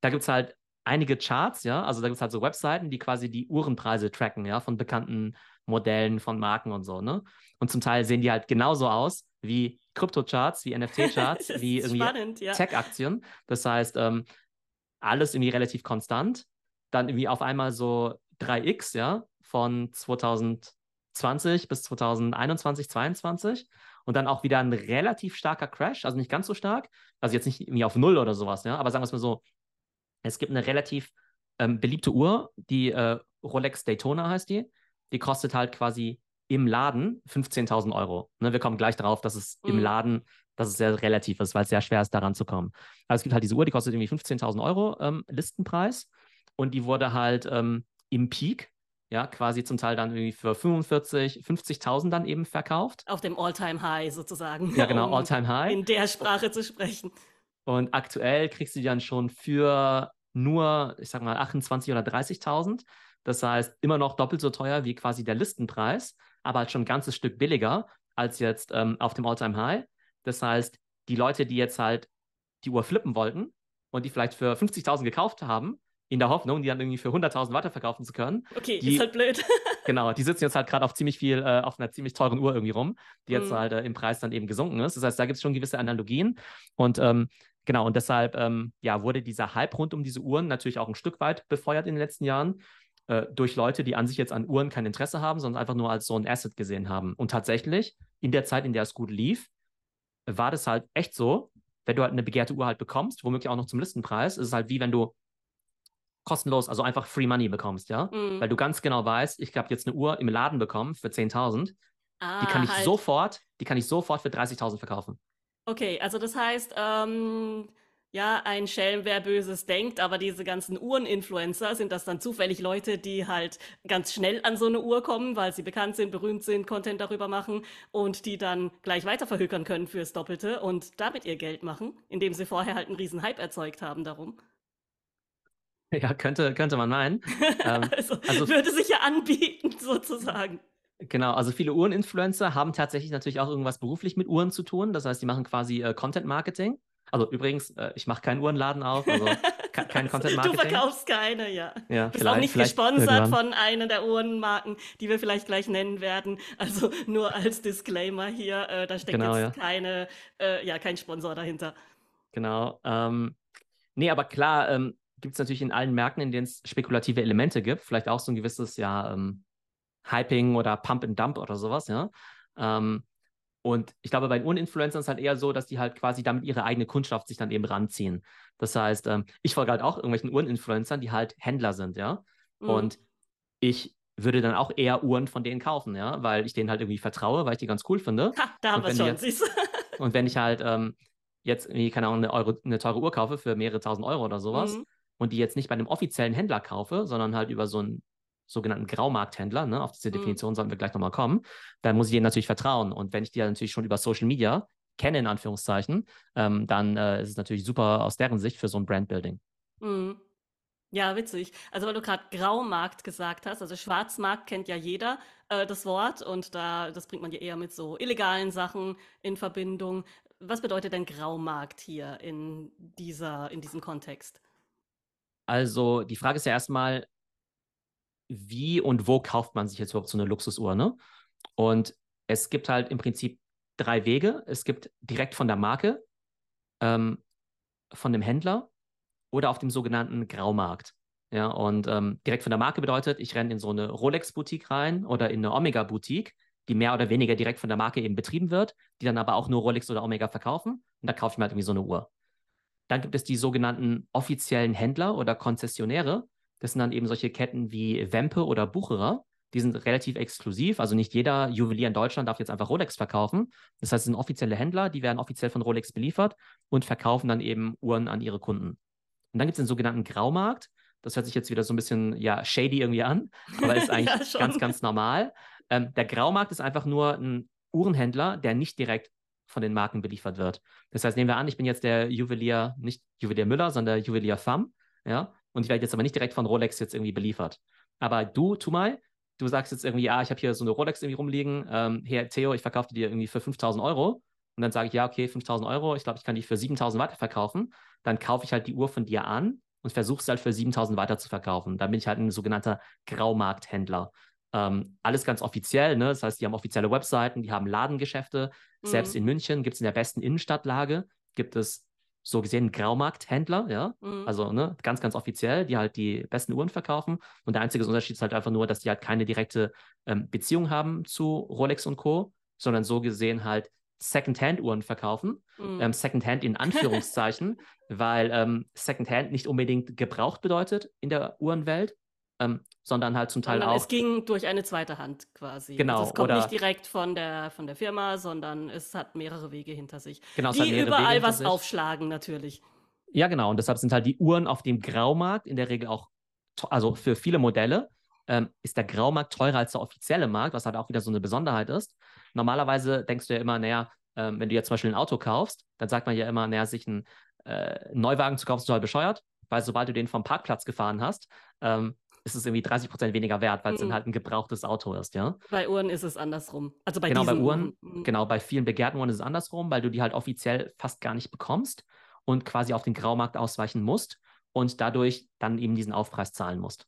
da gibt es halt einige Charts, ja, also da gibt es halt so Webseiten, die quasi die Uhrenpreise tracken, ja, von bekannten Modellen, von Marken und so, ne? Und zum Teil sehen die halt genauso aus wie Krypto-Charts, wie NFT-Charts, wie irgendwie ja. Tech-Aktien. Das heißt, ähm, alles irgendwie relativ konstant. Dann irgendwie auf einmal so 3x, ja, von 2020 bis 2021, 2022. Und dann auch wieder ein relativ starker Crash, also nicht ganz so stark, also jetzt nicht irgendwie auf Null oder sowas, ja, aber sagen wir es mal so, es gibt eine relativ ähm, beliebte Uhr, die äh, Rolex Daytona heißt die. Die kostet halt quasi im Laden 15.000 Euro. Ne, wir kommen gleich darauf, dass es im Mhm. Laden, dass es sehr relativ ist, weil es sehr schwer ist, daran zu kommen. Also es gibt halt diese Uhr, die kostet irgendwie 15.000 Euro ähm, Listenpreis und die wurde halt ähm, im Peak, ja, quasi zum Teil dann irgendwie für 45, 50.000 dann eben verkauft. Auf dem All-Time-High sozusagen. Ja, genau, um All-Time High. In der Sprache zu sprechen. Und aktuell kriegst du die dann schon für nur, ich sag mal, 28.000 oder 30.000. Das heißt, immer noch doppelt so teuer wie quasi der Listenpreis, aber halt schon ein ganzes Stück billiger als jetzt ähm, auf dem All-Time High. Das heißt, die Leute, die jetzt halt die Uhr flippen wollten und die vielleicht für 50.000 gekauft haben, in der Hoffnung, die dann irgendwie für 100.000 weiterverkaufen zu können, Okay, Die- ist halt blöd. Genau, die sitzen jetzt halt gerade auf ziemlich viel, äh, auf einer ziemlich teuren Uhr irgendwie rum, die jetzt Mhm. halt äh, im Preis dann eben gesunken ist. Das heißt, da gibt es schon gewisse Analogien. Und ähm, genau, und deshalb ähm, ja, wurde dieser Hype rund um diese Uhren natürlich auch ein Stück weit befeuert in den letzten Jahren äh, durch Leute, die an sich jetzt an Uhren kein Interesse haben, sondern einfach nur als so ein Asset gesehen haben. Und tatsächlich, in der Zeit, in der es gut lief, war das halt echt so, wenn du halt eine begehrte Uhr halt bekommst, womöglich auch noch zum Listenpreis, ist es halt wie wenn du kostenlos, also einfach Free Money bekommst, ja? Mhm. Weil du ganz genau weißt, ich habe jetzt eine Uhr im Laden bekommen für 10.000, ah, die kann ich halt. sofort, die kann ich sofort für 30.000 verkaufen. Okay, also das heißt, ähm, ja, ein Schelm, wer Böses denkt, aber diese ganzen Uhreninfluencer, sind das dann zufällig Leute, die halt ganz schnell an so eine Uhr kommen, weil sie bekannt sind, berühmt sind, Content darüber machen und die dann gleich weiter verhökern können fürs Doppelte und damit ihr Geld machen, indem sie vorher halt einen riesen Hype erzeugt haben darum. Ja, könnte, könnte man meinen. Ähm, also, also würde sich ja anbieten, sozusagen. Genau, also viele Uhreninfluencer haben tatsächlich natürlich auch irgendwas beruflich mit Uhren zu tun. Das heißt, die machen quasi äh, Content Marketing. Also übrigens, äh, ich mache keinen Uhrenladen auf, also kein Content Marketing. Du verkaufst keine, ja. ja Bist auch nicht gesponsert irgendwann. von einer der Uhrenmarken, die wir vielleicht gleich nennen werden. Also nur als Disclaimer hier, äh, da steckt genau, jetzt ja. keine, äh, ja, kein Sponsor dahinter. Genau. Ähm, nee, aber klar, ähm, gibt es natürlich in allen Märkten, in denen es spekulative Elemente gibt, vielleicht auch so ein gewisses, ja, ähm, Hyping oder Pump and Dump oder sowas, ja. Ähm, und ich glaube, bei den Uninfluencern ist es halt eher so, dass die halt quasi damit ihre eigene Kundschaft sich dann eben ranziehen. Das heißt, ähm, ich folge halt auch irgendwelchen Uhreninfluencern, die halt Händler sind, ja. Mhm. Und ich würde dann auch eher Uhren von denen kaufen, ja, weil ich denen halt irgendwie vertraue, weil ich die ganz cool finde. Ha, da haben wir schon, siehst. Und wenn ich halt ähm, jetzt keine Ahnung, eine, Euro, eine, teure Uhr kaufe für mehrere tausend Euro oder sowas mhm. und die jetzt nicht bei einem offiziellen Händler kaufe, sondern halt über so einen sogenannten Graumarkthändler, ne, auf diese mhm. Definition mhm. sollten wir gleich nochmal kommen, dann muss ich denen natürlich vertrauen. Und wenn ich die ja natürlich schon über Social Media kenne, in Anführungszeichen, ähm, dann äh, ist es natürlich super aus deren Sicht für so ein Brandbuilding. Mhm. Ja, witzig. Also weil du gerade Graumarkt gesagt hast, also Schwarzmarkt kennt ja jeder äh, das Wort und da das bringt man ja eher mit so illegalen Sachen in Verbindung. Was bedeutet denn Graumarkt hier in dieser in diesem Kontext? Also die Frage ist ja erstmal, wie und wo kauft man sich jetzt überhaupt so eine Luxusuhr, ne? Und es gibt halt im Prinzip drei Wege. Es gibt direkt von der Marke, ähm, von dem Händler oder auf dem sogenannten Graumarkt. Ja, und ähm, direkt von der Marke bedeutet, ich renne in so eine Rolex-Boutique rein oder in eine Omega-Boutique, die mehr oder weniger direkt von der Marke eben betrieben wird, die dann aber auch nur Rolex oder Omega verkaufen. Und da kaufe ich mir halt irgendwie so eine Uhr. Dann gibt es die sogenannten offiziellen Händler oder Konzessionäre. Das sind dann eben solche Ketten wie Wempe oder Bucherer. Die sind relativ exklusiv. Also nicht jeder Juwelier in Deutschland darf jetzt einfach Rolex verkaufen. Das heißt, es sind offizielle Händler, die werden offiziell von Rolex beliefert und verkaufen dann eben Uhren an ihre Kunden. Und dann gibt es den sogenannten Graumarkt. Das hört sich jetzt wieder so ein bisschen ja, shady irgendwie an, aber ist eigentlich ja, ganz, ganz normal. Ähm, der Graumarkt ist einfach nur ein Uhrenhändler, der nicht direkt von den Marken beliefert wird. Das heißt, nehmen wir an, ich bin jetzt der Juwelier, nicht Juwelier Müller, sondern der Juwelier Pham. Ja, und ich werde jetzt aber nicht direkt von Rolex jetzt irgendwie beliefert. Aber du, Tumai, du sagst jetzt irgendwie, ja, ich habe hier so eine Rolex irgendwie rumliegen, ähm, hier, Theo, ich verkaufe dir irgendwie für 5000 Euro. Und dann sage ich, ja, okay, 5000 Euro, ich glaube, ich kann die für 7000 weiterverkaufen. Dann kaufe ich halt die Uhr von dir an und versuche es halt für 7000 weiter zu verkaufen. Dann bin ich halt ein sogenannter Graumarkthändler. Ähm, alles ganz offiziell, ne? Das heißt, die haben offizielle Webseiten, die haben Ladengeschäfte. Mhm. Selbst in München gibt es in der besten Innenstadtlage, gibt es so gesehen Graumarkthändler, ja, mhm. also ne, ganz, ganz offiziell, die halt die besten Uhren verkaufen. Und der einzige Unterschied ist halt einfach nur, dass die halt keine direkte ähm, Beziehung haben zu Rolex und Co., sondern so gesehen halt Secondhand-Uhren verkaufen. Mhm. Ähm, Secondhand in Anführungszeichen, weil ähm, Secondhand nicht unbedingt gebraucht bedeutet in der Uhrenwelt, ähm, sondern halt zum Teil sondern auch. Es ging durch eine zweite Hand quasi. Genau. Also es kommt oder, nicht direkt von der, von der Firma, sondern es hat mehrere Wege hinter sich. Genau, es die überall was sich. aufschlagen, natürlich. Ja, genau. Und deshalb sind halt die Uhren auf dem Graumarkt in der Regel auch, also für viele Modelle ähm, ist der Graumarkt teurer als der offizielle Markt, was halt auch wieder so eine Besonderheit ist. Normalerweise denkst du ja immer, naja, ähm, wenn du jetzt zum Beispiel ein Auto kaufst, dann sagt man ja immer, naja, sich einen äh, Neuwagen zu kaufen ist total bescheuert, weil sobald du den vom Parkplatz gefahren hast, ähm, ist es irgendwie 30 Prozent weniger wert, weil es mhm. dann halt ein gebrauchtes Auto ist, ja. Bei Uhren ist es andersrum. Also bei genau, bei Uhren, Uhren, mhm. genau, bei vielen begehrten Uhren ist es andersrum, weil du die halt offiziell fast gar nicht bekommst und quasi auf den Graumarkt ausweichen musst und dadurch dann eben diesen Aufpreis zahlen musst.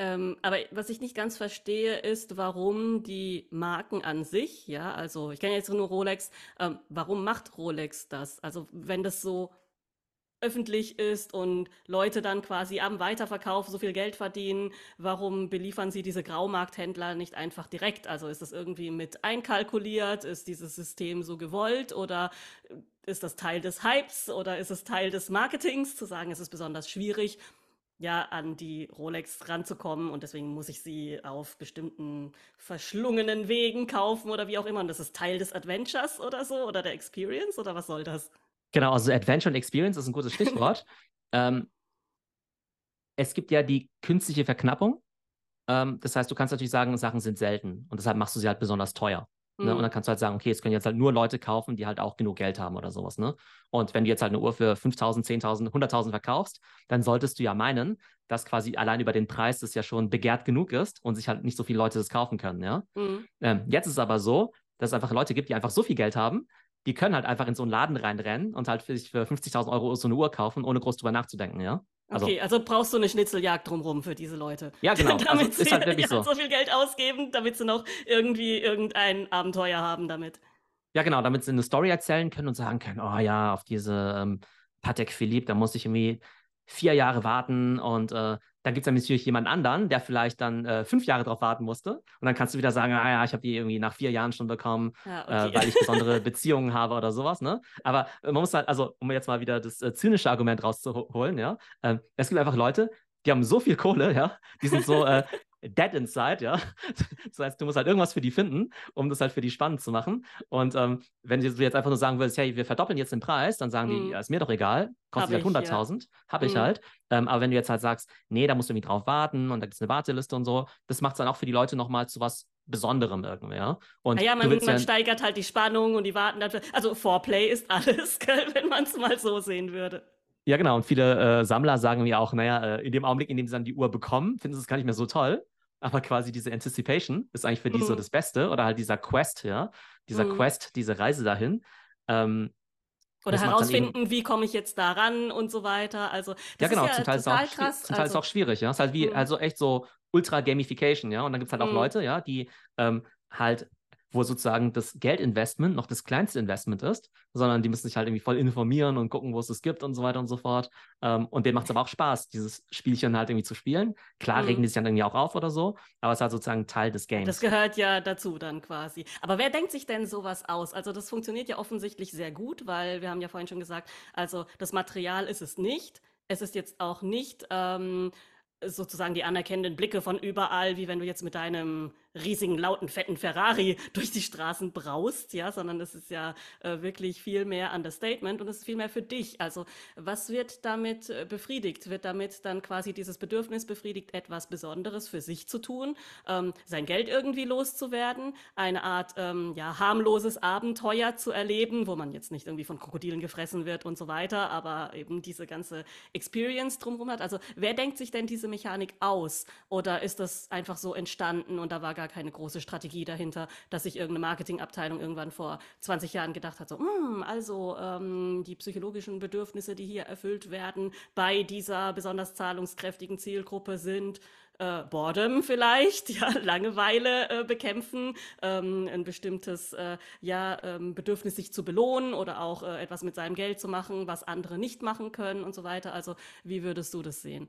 Ähm, aber was ich nicht ganz verstehe, ist, warum die Marken an sich, ja, also ich kenne jetzt nur Rolex, ähm, warum macht Rolex das? Also wenn das so öffentlich ist und Leute dann quasi am Weiterverkauf so viel Geld verdienen, warum beliefern sie diese Graumarkthändler nicht einfach direkt? Also ist das irgendwie mit einkalkuliert? Ist dieses System so gewollt oder ist das Teil des Hypes oder ist es Teil des Marketings zu sagen, es ist besonders schwierig, ja, an die Rolex ranzukommen und deswegen muss ich sie auf bestimmten verschlungenen Wegen kaufen oder wie auch immer. Und das ist Teil des Adventures oder so oder der Experience oder was soll das? Genau, also Adventure und Experience ist ein gutes Stichwort. ähm, es gibt ja die künstliche Verknappung. Ähm, das heißt, du kannst natürlich sagen, Sachen sind selten und deshalb machst du sie halt besonders teuer. Ne? Und dann kannst du halt sagen, okay, es können jetzt halt nur Leute kaufen, die halt auch genug Geld haben oder sowas. Ne? Und wenn du jetzt halt eine Uhr für 5.000, 10.000, 100.000 verkaufst, dann solltest du ja meinen, dass quasi allein über den Preis das ja schon begehrt genug ist und sich halt nicht so viele Leute das kaufen können. Ja? Mhm. Ähm, jetzt ist es aber so, dass es einfach Leute gibt, die einfach so viel Geld haben, die können halt einfach in so einen Laden reinrennen und halt für, für 50.000 Euro so eine Uhr kaufen, ohne groß drüber nachzudenken, ja? Also, okay, also brauchst du eine Schnitzeljagd drumherum für diese Leute. Ja, genau. damit also, sie halt wirklich so. so viel Geld ausgeben, damit sie noch irgendwie irgendein Abenteuer haben damit. Ja, genau, damit sie eine Story erzählen können und sagen können, oh ja, auf diese ähm, Patek Philippe, da muss ich irgendwie vier Jahre warten und äh, dann gibt es natürlich jemand anderen, der vielleicht dann äh, fünf Jahre drauf warten musste. Und dann kannst du wieder sagen, ah ja, ich habe die irgendwie nach vier Jahren schon bekommen, ja, okay. äh, weil ich besondere Beziehungen habe oder sowas. Ne? Aber man muss halt, also um jetzt mal wieder das äh, zynische Argument rauszuholen, ja, ähm, es gibt einfach Leute, die haben so viel Kohle, ja, die sind so, äh, dead inside, ja. Das heißt, du musst halt irgendwas für die finden, um das halt für die spannend zu machen. Und ähm, wenn du jetzt einfach nur sagen würdest, hey, wir verdoppeln jetzt den Preis, dann sagen hm. die, ja, ist mir doch egal, kostet halt 100.000, ja. habe ich hm. halt. Ähm, aber wenn du jetzt halt sagst, nee, da musst du irgendwie drauf warten und da gibt es eine Warteliste und so, das macht es dann auch für die Leute nochmal zu was Besonderem irgendwie, ja. Und ah ja, man, man steigert halt die Spannung und die warten dafür. Also Foreplay ist alles, wenn man es mal so sehen würde. Ja, genau. Und viele äh, Sammler sagen mir auch, naja, äh, in dem Augenblick, in dem sie dann die Uhr bekommen, finden sie es gar nicht mehr so toll. Aber quasi diese Anticipation ist eigentlich für die so mhm. das Beste. Oder halt dieser Quest, ja. Dieser mhm. Quest, diese Reise dahin. Ähm, oder herausfinden, wie komme ich jetzt da ran und so weiter. Also, das ja, genau, ist ja zum Teil, total ist auch, krass. Zum Teil also, ist auch schwierig, ja. Es ist halt wie, mhm. also echt so Ultra-Gamification, ja. Und dann gibt es halt auch mhm. Leute, ja, die ähm, halt wo sozusagen das Geldinvestment noch das kleinste Investment ist, sondern die müssen sich halt irgendwie voll informieren und gucken, wo es es gibt und so weiter und so fort. Ähm, und denen macht es aber auch Spaß, dieses Spielchen halt irgendwie zu spielen. Klar mhm. regen die sich dann irgendwie auch auf oder so, aber es ist halt sozusagen Teil des Games. Das gehört ja dazu dann quasi. Aber wer denkt sich denn sowas aus? Also das funktioniert ja offensichtlich sehr gut, weil wir haben ja vorhin schon gesagt, also das Material ist es nicht. Es ist jetzt auch nicht ähm, sozusagen die anerkennenden Blicke von überall, wie wenn du jetzt mit deinem riesigen, lauten, fetten Ferrari durch die Straßen braust, ja, sondern es ist ja äh, wirklich viel mehr Understatement und es ist viel mehr für dich. Also was wird damit äh, befriedigt? Wird damit dann quasi dieses Bedürfnis befriedigt, etwas Besonderes für sich zu tun, ähm, sein Geld irgendwie loszuwerden, eine Art ähm, ja, harmloses Abenteuer zu erleben, wo man jetzt nicht irgendwie von Krokodilen gefressen wird und so weiter, aber eben diese ganze Experience drumherum hat. Also wer denkt sich denn diese Mechanik aus? Oder ist das einfach so entstanden und da war gar keine große Strategie dahinter, dass sich irgendeine Marketingabteilung irgendwann vor 20 Jahren gedacht hat, so, mm, also ähm, die psychologischen Bedürfnisse, die hier erfüllt werden bei dieser besonders zahlungskräftigen Zielgruppe sind äh, Boredom vielleicht, ja, Langeweile äh, bekämpfen, ähm, ein bestimmtes äh, ja, ähm, Bedürfnis, sich zu belohnen oder auch äh, etwas mit seinem Geld zu machen, was andere nicht machen können und so weiter. Also wie würdest du das sehen?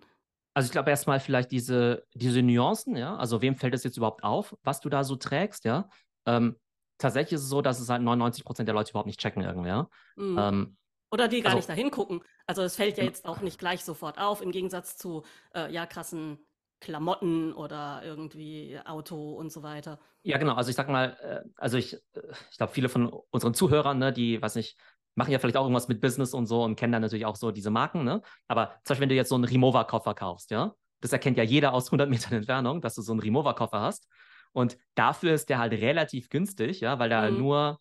Also ich glaube erstmal vielleicht diese, diese Nuancen, ja. Also wem fällt es jetzt überhaupt auf, was du da so trägst, ja? Ähm, tatsächlich ist es so, dass es halt 99 Prozent der Leute überhaupt nicht checken irgendwie, ja. Mhm. Ähm, Oder die gar also, nicht dahin gucken. Also es fällt ja jetzt auch nicht gleich sofort auf, im Gegensatz zu äh, ja krassen Klamotten oder irgendwie Auto und so weiter. Ja, genau. Also ich sag mal, äh, also ich, äh, ich glaube, viele von unseren Zuhörern, ne, die, weiß nicht, machen ja vielleicht auch irgendwas mit Business und so und kennen dann natürlich auch so diese Marken, ne? Aber zum Beispiel, wenn du jetzt so einen Rimowa-Koffer kaufst, ja, das erkennt ja jeder aus 100 Metern Entfernung, dass du so einen Rimowa-Koffer hast. Und dafür ist der halt relativ günstig, ja, weil der mhm. nur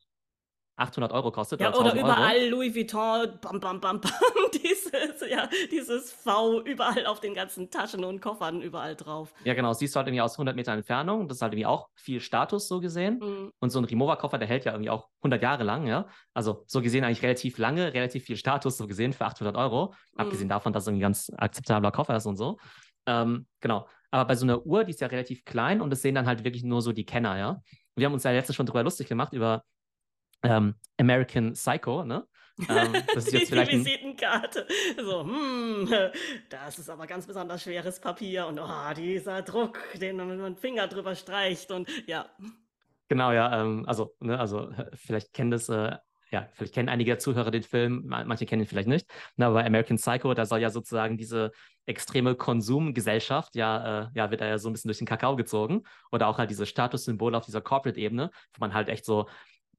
800 Euro kostet. Ja, oder, oder überall Euro. Louis Vuitton, bam, bam, bam, bam, dieses, ja, dieses V überall auf den ganzen Taschen und Koffern überall drauf. Ja, genau, siehst du halt irgendwie aus 100 Metern Entfernung. Das ist halt irgendwie auch viel Status so gesehen. Mhm. Und so ein Rimowa-Koffer, der hält ja irgendwie auch 100 Jahre lang, ja. Also so gesehen eigentlich relativ lange, relativ viel Status so gesehen für 800 Euro. Mhm. Abgesehen davon, dass es ein ganz akzeptabler Koffer ist und so. Ähm, genau. Aber bei so einer Uhr, die ist ja relativ klein und das sehen dann halt wirklich nur so die Kenner, ja. Wir haben uns ja letztens schon drüber lustig gemacht, über ähm, American Psycho, ne? Ähm, das ist jetzt vielleicht die Visitenkarte. So, hm, das ist aber ganz besonders schweres Papier und oh, dieser Druck, den man mit dem Finger drüber streicht und ja. Genau, ja, ähm, also, ne, also vielleicht kennen das, äh, ja, vielleicht kennen einige Zuhörer den Film, manche kennen ihn vielleicht nicht. Na, aber American Psycho, da soll ja sozusagen diese extreme Konsumgesellschaft, ja, äh, ja, wird da ja so ein bisschen durch den Kakao gezogen. Oder auch halt diese Statussymbole auf dieser Corporate-Ebene, wo man halt echt so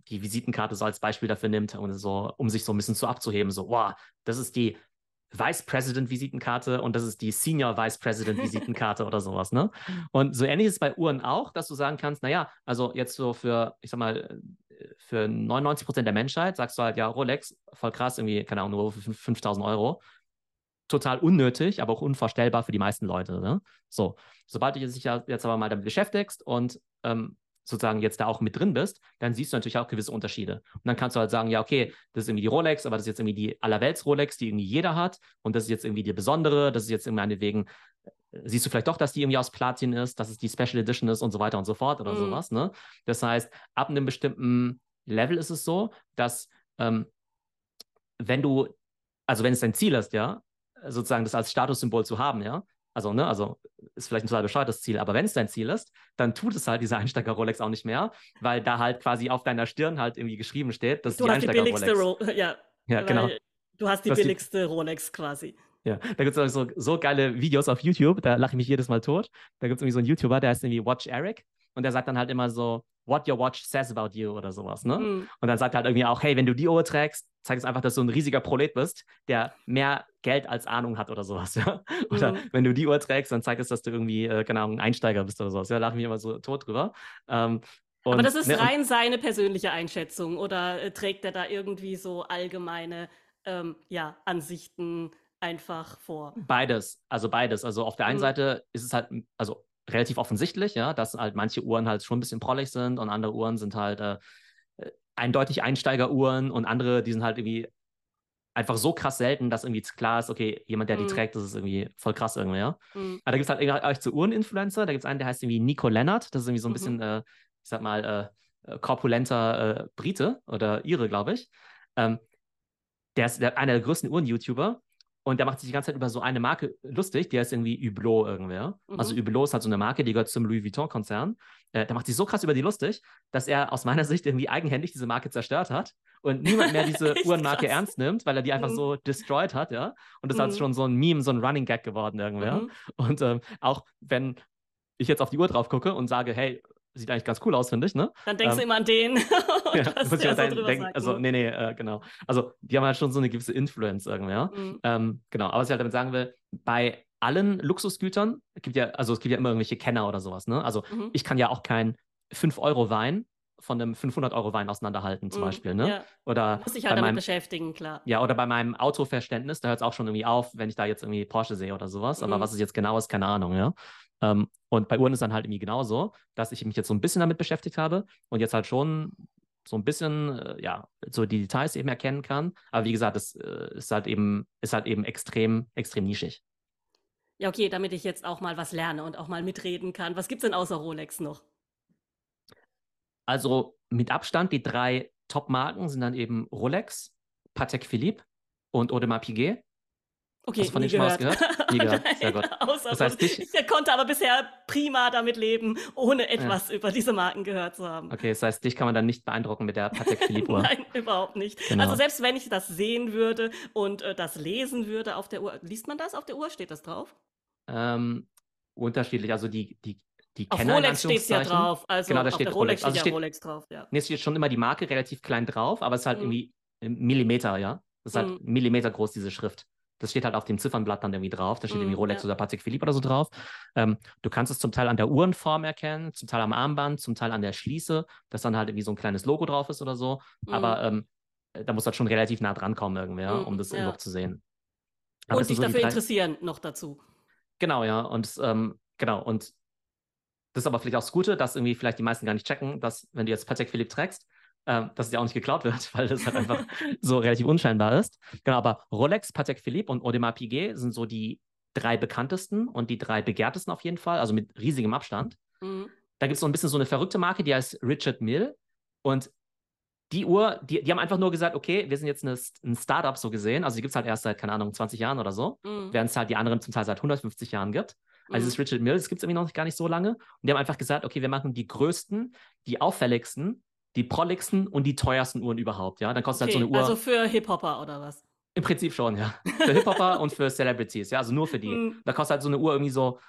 die Visitenkarte so als Beispiel dafür nimmt und so, um sich so ein bisschen zu abzuheben, so, wow, das ist die Vice President Visitenkarte und das ist die Senior Vice President Visitenkarte oder sowas, ne? Und so ähnlich ist es bei Uhren auch, dass du sagen kannst, naja, also jetzt so für, ich sag mal, für 99 Prozent der Menschheit sagst du halt, ja, Rolex, voll krass, irgendwie, keine Ahnung, nur für 5000 Euro. Total unnötig, aber auch unvorstellbar für die meisten Leute. Ne? So, sobald du dich jetzt aber mal damit beschäftigst und ähm, sozusagen jetzt da auch mit drin bist, dann siehst du natürlich auch gewisse Unterschiede. Und dann kannst du halt sagen, ja, okay, das ist irgendwie die Rolex, aber das ist jetzt irgendwie die Allerwelts-Rolex, die irgendwie jeder hat. Und das ist jetzt irgendwie die besondere, das ist jetzt irgendwie äh, siehst du vielleicht doch, dass die irgendwie aus Platin ist, dass es die Special Edition ist und so weiter und so fort oder mhm. sowas. Ne? Das heißt, ab einem bestimmten Level ist es so, dass ähm, wenn du, also wenn es dein Ziel ist, ja, sozusagen das als Statussymbol zu haben, ja, also, ne, also ist vielleicht ein total bescheuertes Ziel, aber wenn es dein Ziel ist, dann tut es halt diese Einsteiger-Rolex auch nicht mehr, weil da halt quasi auf deiner Stirn halt irgendwie geschrieben steht, dass du die Einsteiger-Rolex. Ja, ja genau. Du hast die billigste die, Rolex quasi. Ja, da gibt es so, so geile Videos auf YouTube, da lache ich mich jedes Mal tot. Da gibt es irgendwie so einen YouTuber, der heißt irgendwie Watch Eric und der sagt dann halt immer so, what your watch says about you oder sowas, ne? Mhm. Und dann sagt er halt irgendwie auch, hey, wenn du die Uhr trägst, zeigt es einfach, dass du ein riesiger Prolet bist, der mehr Geld als Ahnung hat oder sowas, ja? Oder mhm. wenn du die Uhr trägst, dann zeigt es, dass du irgendwie, äh, keine Ahnung, ein Einsteiger bist oder sowas. Ja, lachen wir immer so tot drüber. Ähm, und, Aber das ist ne, rein seine persönliche Einschätzung oder äh, trägt er da irgendwie so allgemeine ähm, ja, Ansichten einfach vor? Beides, also beides. Also auf der einen mhm. Seite ist es halt, also relativ offensichtlich, ja, dass halt manche Uhren halt schon ein bisschen prollig sind und andere Uhren sind halt äh, eindeutig Einsteigeruhren und andere, die sind halt irgendwie einfach so krass selten, dass irgendwie klar ist, okay, jemand, der die mhm. trägt, das ist irgendwie voll krass irgendwie, ja. Mhm. Aber da gibt es halt auch so Uhreninfluencer, da gibt es einen, der heißt irgendwie Nico Lennart, das ist irgendwie so ein mhm. bisschen, äh, ich sag mal, äh, äh korpulenter äh, Brite oder Ire, glaube ich. Ähm, der ist der, einer der größten Uhren-YouTuber und der macht sich die ganze Zeit über so eine Marke lustig, die heißt irgendwie Hublot irgendwer. Mhm. Also Hublot ist halt so eine Marke, die gehört zum Louis Vuitton-Konzern. Äh, der macht sich so krass über die lustig, dass er aus meiner Sicht irgendwie eigenhändig diese Marke zerstört hat und niemand mehr diese Uhrenmarke krass. ernst nimmt, weil er die einfach mhm. so destroyed hat, ja. Und das mhm. ist halt schon so ein Meme, so ein Running Gag geworden irgendwer. Mhm. Und ähm, auch wenn ich jetzt auf die Uhr drauf gucke und sage, hey, sieht eigentlich ganz cool aus, finde ich, ne? Dann denkst ähm, du immer an den. ja, muss halt so denken. Also, ne? nee, nee, äh, genau. Also, die haben halt schon so eine gewisse Influence irgendwie, ja. Mhm. Ähm, genau, aber was ich halt damit sagen will, bei allen Luxusgütern gibt ja, also es gibt ja immer irgendwelche Kenner oder sowas, ne? Also, mhm. ich kann ja auch kein 5-Euro-Wein von einem 500-Euro-Wein auseinanderhalten, zum mm, Beispiel. Ne? Ja. Oder Muss sich halt damit meinem, beschäftigen, klar. Ja, oder bei meinem Autoverständnis, da hört es auch schon irgendwie auf, wenn ich da jetzt irgendwie Porsche sehe oder sowas. Aber mm. was es jetzt genau ist, keine Ahnung, ja. Ähm, und bei Uhren ist dann halt irgendwie genauso, dass ich mich jetzt so ein bisschen damit beschäftigt habe und jetzt halt schon so ein bisschen, äh, ja, so die Details eben erkennen kann. Aber wie gesagt, es äh, ist halt eben, ist halt eben extrem, extrem nischig. Ja, okay, damit ich jetzt auch mal was lerne und auch mal mitreden kann. Was gibt es denn außer Rolex noch? Also mit Abstand die drei Top-Marken sind dann eben Rolex, Patek Philippe und Audemars Piguet. Okay, Hast du von den gehört. gehört? Nie gehört. Sehr gut. das heißt, dich... Ich konnte aber bisher prima damit leben, ohne etwas ja. über diese Marken gehört zu haben. Okay, das heißt, dich kann man dann nicht beeindrucken mit der Patek Philippe Uhr. Nein, überhaupt nicht. Genau. Also selbst wenn ich das sehen würde und äh, das lesen würde auf der Uhr, liest man das auf der Uhr? Steht das drauf? Ähm, unterschiedlich. Also die, die, die auf Kenner Rolex steht ja drauf. Also genau, da steht Rolex. Rolex. Steht also ja steht, Rolex drauf, ja. Nee, es steht schon immer die Marke relativ klein drauf, aber es ist halt mhm. irgendwie Millimeter, ja. Das ist halt mhm. Millimeter groß, diese Schrift. Das steht halt auf dem Ziffernblatt dann irgendwie drauf. Da steht mm, irgendwie Rolex ja. oder Patek Philippe oder so drauf. Ähm, du kannst es zum Teil an der Uhrenform erkennen, zum Teil am Armband, zum Teil an der Schließe, dass dann halt irgendwie so ein kleines Logo drauf ist oder so. Mm. Aber ähm, da muss halt schon relativ nah dran kommen irgendwer, mm, um das ja. überhaupt zu sehen. Aber und sich so dafür interessieren noch dazu. Genau, ja. Und ähm, genau, und das ist aber vielleicht auch das Gute, dass irgendwie vielleicht die meisten gar nicht checken, dass wenn du jetzt Patek Philippe trägst, äh, dass es ja auch nicht geklaut wird, weil das halt einfach so relativ unscheinbar ist. Genau, aber Rolex, Patek Philippe und Audemars Piguet sind so die drei bekanntesten und die drei begehrtesten auf jeden Fall, also mit riesigem Abstand. Mhm. Da gibt es so ein bisschen so eine verrückte Marke, die heißt Richard Mill. Und die Uhr, die, die haben einfach nur gesagt, okay, wir sind jetzt eine, ein Startup so gesehen. Also die gibt es halt erst seit, keine Ahnung, 20 Jahren oder so, mhm. während es halt die anderen zum Teil seit 150 Jahren gibt. Also mhm. das Richard Mill, das gibt es irgendwie noch gar nicht so lange. Und die haben einfach gesagt, okay, wir machen die größten, die auffälligsten die prolligsten und die teuersten Uhren überhaupt, ja. Dann kostet okay, halt so eine Uhr. Also für Hip-Hopper oder was? Im Prinzip schon, ja. Für Hip-Hopper und für Celebrities, ja, also nur für die. Mhm. Da kostet halt so eine Uhr irgendwie so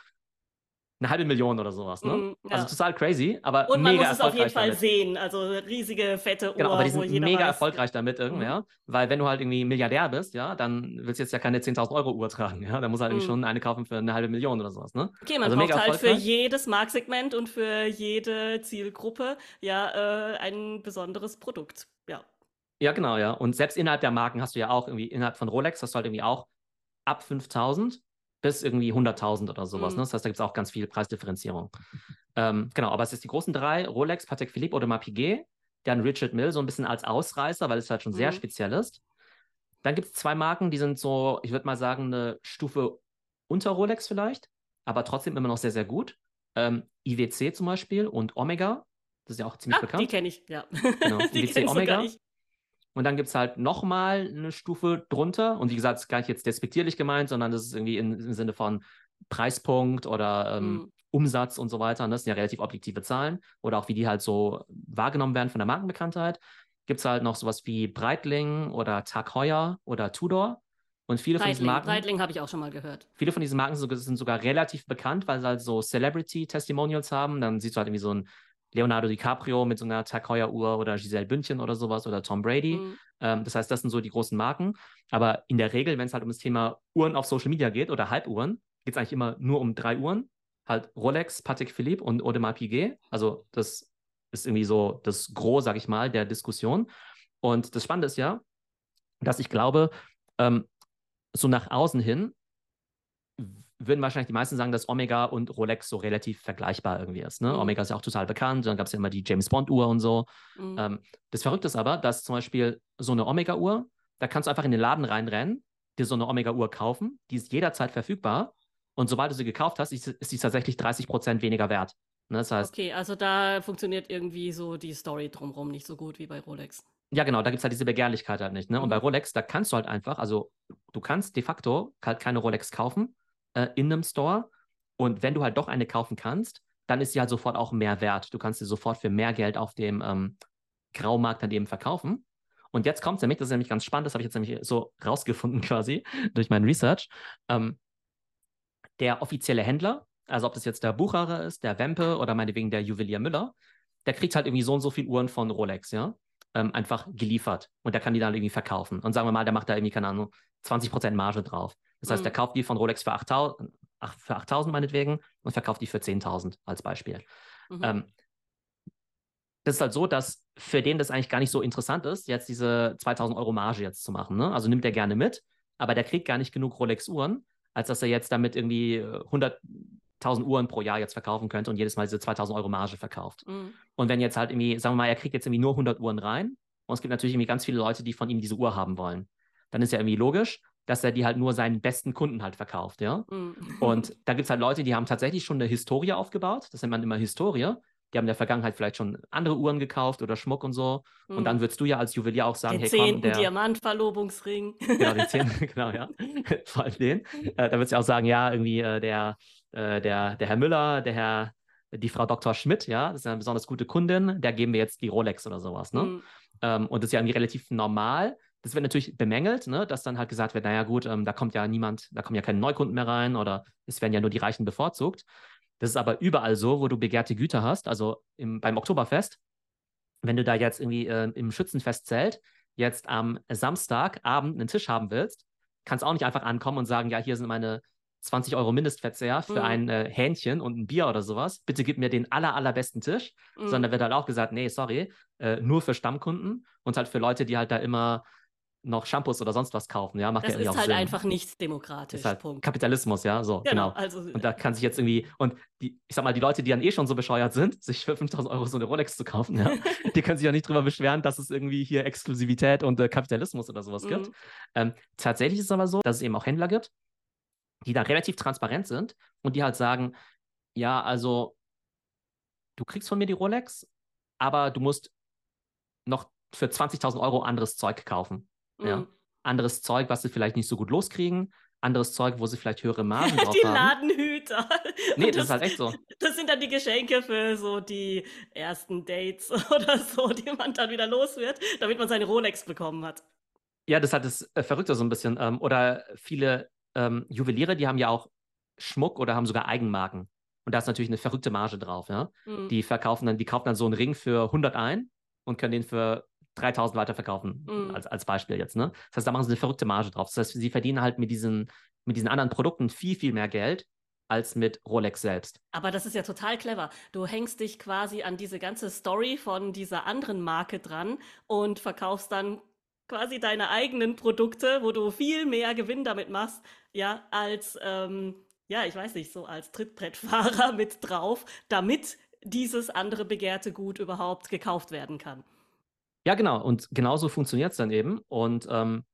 eine halbe Million oder sowas. Ne? Mm, ja. Also total crazy, aber Und man mega muss es auf jeden Fall damit. sehen. Also riesige, fette Uhr, Genau, aber die sind mega weiß, erfolgreich damit irgendwie, Mhm. ja. Weil wenn du halt irgendwie Milliardär bist, ja, dann willst du jetzt ja keine 10.000 Euro Uhr tragen, ja. Da muss halt irgendwie Mhm. schon eine kaufen für eine halbe Million oder sowas, ne? Okay, man Also braucht halt für jedes Marktsegment und für jede Zielgruppe ja äh, ein besonderes Produkt. Ja. Ja, genau, ja. Und selbst innerhalb der Marken hast du ja auch irgendwie, innerhalb von Rolex hast du halt irgendwie auch ab 5.000 bis irgendwie 100.000 oder sowas. Mhm. Ne? Das heißt, da gibt es auch ganz viel Preisdifferenzierung. Ähm, genau, aber es ist die großen drei, Rolex, Patek Philippe oder Piguet, dann Richard Mill so ein bisschen als Ausreißer, weil es halt schon sehr Mhm. speziell ist. Dann gibt es zwei Marken, die sind so, ich würde mal sagen, eine Stufe unter Rolex vielleicht, aber trotzdem immer noch sehr, sehr gut. Ähm, IWC zum Beispiel und Omega, das ist ja auch ziemlich Ah, die bekannt. kenne ich, ja. Genau, die IWC Omega. Und dann gibt es halt nochmal eine Stufe drunter. Und wie gesagt, das ist gar nicht jetzt despektierlich gemeint, sondern das ist irgendwie in, im Sinne von Preispunkt oder ähm, Mhm. Umsatz und so weiter. Und das sind ja relativ objektive Zahlen. Oder auch wie die halt so wahrgenommen werden von der Markenbekanntheit. Gibt es halt noch sowas wie Breitling oder Tag Heuer oder Tudor. Und viele von diesen Breitling, Marken. Breitling habe ich auch schon mal gehört. Viele von diesen Marken sind sogar- sind sogar relativ bekannt, weil sie halt so Celebrity-Testimonials haben. Dann siehst du halt irgendwie so ein Leonardo DiCaprio mit so einer Heuer-Uhr oder Giselle Bündchen oder sowas oder Tom Brady. Mhm. Ähm, das heißt, das sind so die großen Marken. Aber in der Regel, wenn es halt um das Thema Uhren auf Social Media geht oder Halbuhren, geht es eigentlich immer nur um drei Uhren. Halt Rolex, Patek Philippe und Audemars Piguet. Also das ist irgendwie so das Gros, sag ich mal, der Diskussion. Und das Spannende ist ja, dass ich glaube, ähm, so nach außen hin würden wahrscheinlich die meisten sagen, dass Omega und Rolex so relativ vergleichbar irgendwie ist. Ne? Mhm. Omega ist ja auch total bekannt, dann gab es ja immer die James Bond-Uhr und so. Mhm. Ähm, das Verrückte ist aber, dass zum Beispiel so eine Omega-Uhr, da kannst du einfach in den Laden reinrennen, dir so eine Omega-Uhr kaufen, die ist jederzeit verfügbar und sobald du sie gekauft hast, ist, ist sie tatsächlich 30 Prozent weniger wert. Ne? Das heißt, Okay, also da funktioniert irgendwie so die Story drumherum nicht so gut wie bei Rolex. ja genau, da gibt es halt diese Begehrlichkeit halt nicht. Ne? Und Mhm. bei Rolex, da kannst du halt einfach, also du kannst de facto halt keine Rolex kaufen äh, in einem Store und wenn du halt doch eine kaufen kannst, dann ist sie halt sofort auch mehr wert. Du kannst sie sofort für mehr Geld auf dem ähm, Graumarkt dann eben verkaufen. Und jetzt kommt es nämlich, das ist nämlich ganz spannend, das habe ich jetzt nämlich so rausgefunden quasi durch mein Research. Ähm, der offizielle Händler, also ob das jetzt der Bucherer ist, der Wempe oder meinetwegen der Juwelier Müller, der kriegt halt irgendwie so und so viel Uhren von Rolex, ja, ähm, einfach geliefert. Und der kann die dann irgendwie verkaufen. Und sagen wir mal, der macht da irgendwie, keine Ahnung, 20% Marge drauf. Das heißt, Mhm. der kauft die von Rolex für 8.000 ach, für 8.000 meinetwegen und verkauft die für 10.000 als Beispiel. Mhm. Ähm, das ist halt so, dass für den das eigentlich gar nicht so interessant ist, jetzt diese 2000 Euro Marge jetzt zu machen. Ne? Also nimmt er gerne mit, aber der kriegt gar nicht genug Rolex-Uhren, als dass er jetzt damit irgendwie äh, 100.000 Uhren pro Jahr jetzt verkaufen könnte und jedes Mal diese 2000 Euro Marge verkauft. Mhm. Und wenn jetzt halt irgendwie, sagen wir mal, er kriegt jetzt irgendwie nur 100 Uhren rein und es gibt natürlich irgendwie ganz viele Leute, die von ihm diese Uhr haben wollen, dann ist ja irgendwie logisch, dass er die halt nur seinen besten Kunden halt verkauft, ja. Mhm. Und da gibt es halt Leute, die haben tatsächlich schon eine Historie aufgebaut. Das nennt man immer Historie. Die haben in der Vergangenheit vielleicht schon andere Uhren gekauft oder Schmuck und so. Und dann Mhm. würdest du ja als Juwelier auch sagen, den hey komm, zehnten der, Diamantverlobungsring. genau, den zehnten, genau, ja. Vor allem den. Äh, da würdest du ja auch sagen, ja, irgendwie äh, der, äh, der, der Herr Müller, der Herr, die Frau Dr. Schmidt, ja, das ist eine besonders gute Kundin, der geben wir jetzt die Rolex oder sowas, ne? Mhm. Ähm, und das ist ja irgendwie relativ normal. Das wird natürlich bemängelt, ne, dass dann halt gesagt wird, naja gut, ähm, da kommt ja niemand, da kommen ja keine Neukunden mehr rein oder es werden ja nur die Reichen bevorzugt. Das ist aber überall so, wo du begehrte Güter hast, also im, beim Oktoberfest, wenn du da jetzt irgendwie äh, im Schützenfestzelt jetzt am Samstagabend einen Tisch haben willst, kannst auch nicht einfach ankommen und sagen, ja, hier sind meine 20 Euro Mindestverzehr für Mhm. ein äh, Hähnchen und ein Bier oder sowas. Bitte gib mir den aller, allerbesten Tisch Mhm. sondern wird halt auch gesagt, nee, sorry, äh, nur für Stammkunden und halt für Leute, die halt da immer noch Shampoos oder sonst was kaufen, ja, macht Das ja irgendwie ist auch halt Sinn. einfach nicht demokratisch. ist halt Punkt. Kapitalismus, ja, so, Genau, genau. also Und da kann sich jetzt irgendwie, und die, ich sag mal, die Leute, die dann eh schon so bescheuert sind, sich für 5000 Euro so eine Rolex zu kaufen, ja, die können sich ja nicht drüber beschweren, dass es irgendwie hier Exklusivität und äh, Kapitalismus oder sowas gibt. Mhm. Ähm, tatsächlich ist es aber so, dass es eben auch Händler gibt, die da relativ transparent sind und die halt sagen, ja, also du kriegst von mir die Rolex, aber du musst noch für 20.000 Euro anderes Zeug kaufen. Ja. Mhm. Anderes Zeug, was sie vielleicht nicht so gut loskriegen, anderes Zeug, wo sie vielleicht höhere Margen drauf Die haben. Ladenhüter. Nee, Und das ist halt echt so. Das sind dann die Geschenke für so die ersten Dates oder so, die man dann wieder los wird, damit man seine Rolex bekommen hat. Ja, das hat das äh, Verrückte so ein bisschen. Ähm, oder viele ähm, Juweliere, die haben ja auch Schmuck oder haben sogar Eigenmarken. Und Und da ist natürlich eine verrückte Marge drauf, ja. Mhm. Die verkaufen dann, die kaufen dann so einen Ring für 100 ein und können den für 3000 weiterverkaufen, mhm. als, als Beispiel jetzt, ne? Das heißt, da machen sie eine verrückte Marge drauf. Das heißt, sie verdienen halt mit diesen, mit diesen anderen Produkten viel, viel mehr Geld als mit Rolex selbst. Aber das ist ja total clever. Du hängst dich quasi an diese ganze Story von dieser anderen Marke dran und verkaufst dann quasi deine eigenen Produkte, wo du viel mehr Gewinn damit machst, ja, als, ähm, ja, ich weiß nicht, so als Trittbrettfahrer mit drauf, damit dieses andere begehrte Gut überhaupt gekauft werden kann. Ja, genau. Und genauso funktioniert es dann eben. Und ähm,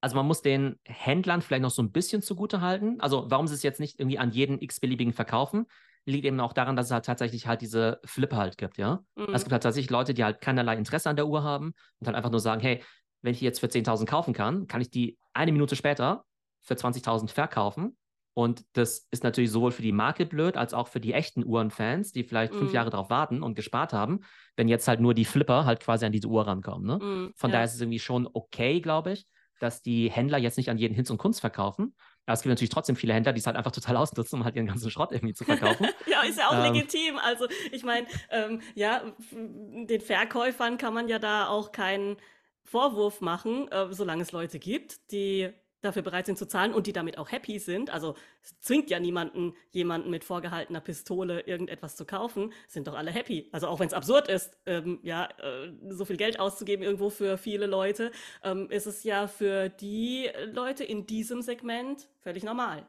also man muss den Händlern vielleicht noch so ein bisschen zugute halten. Also warum sie es jetzt nicht irgendwie an jeden x-beliebigen verkaufen, liegt eben auch daran, dass es halt tatsächlich halt diese Flip halt gibt, ja. Mhm. Es gibt halt tatsächlich Leute, die halt keinerlei Interesse an der Uhr haben und halt einfach nur sagen, hey, wenn ich die jetzt für 10.000 kaufen kann, kann ich die eine Minute später für 20.000 verkaufen. Und das ist natürlich sowohl für die Marke blöd, als auch für die echten Uhrenfans, die vielleicht mhm. fünf Jahre darauf warten und gespart haben, wenn jetzt halt nur die Flipper halt quasi an diese Uhr rankommen. Ne? Mhm, Von ja. daher ist es irgendwie schon okay, glaube ich dass die Händler jetzt nicht an jeden Hinz und Kunst verkaufen. Aber es gibt natürlich trotzdem viele Händler, die es halt einfach total ausnutzen, um halt ihren ganzen Schrott irgendwie zu verkaufen. ja, ist ja auch ähm, legitim. Also ich meine, ähm, ja, den Verkäufern kann man ja da auch keinen Vorwurf machen, äh, solange es Leute gibt, die dafür bereit sind zu zahlen und die damit auch happy sind. Also es zwingt ja niemanden, jemanden mit vorgehaltener Pistole irgendetwas zu kaufen, sind doch alle happy. Also auch wenn es absurd ist, ähm, ja, äh, so viel Geld auszugeben irgendwo für viele Leute, ähm, ist es ja für die Leute in diesem Segment völlig normal.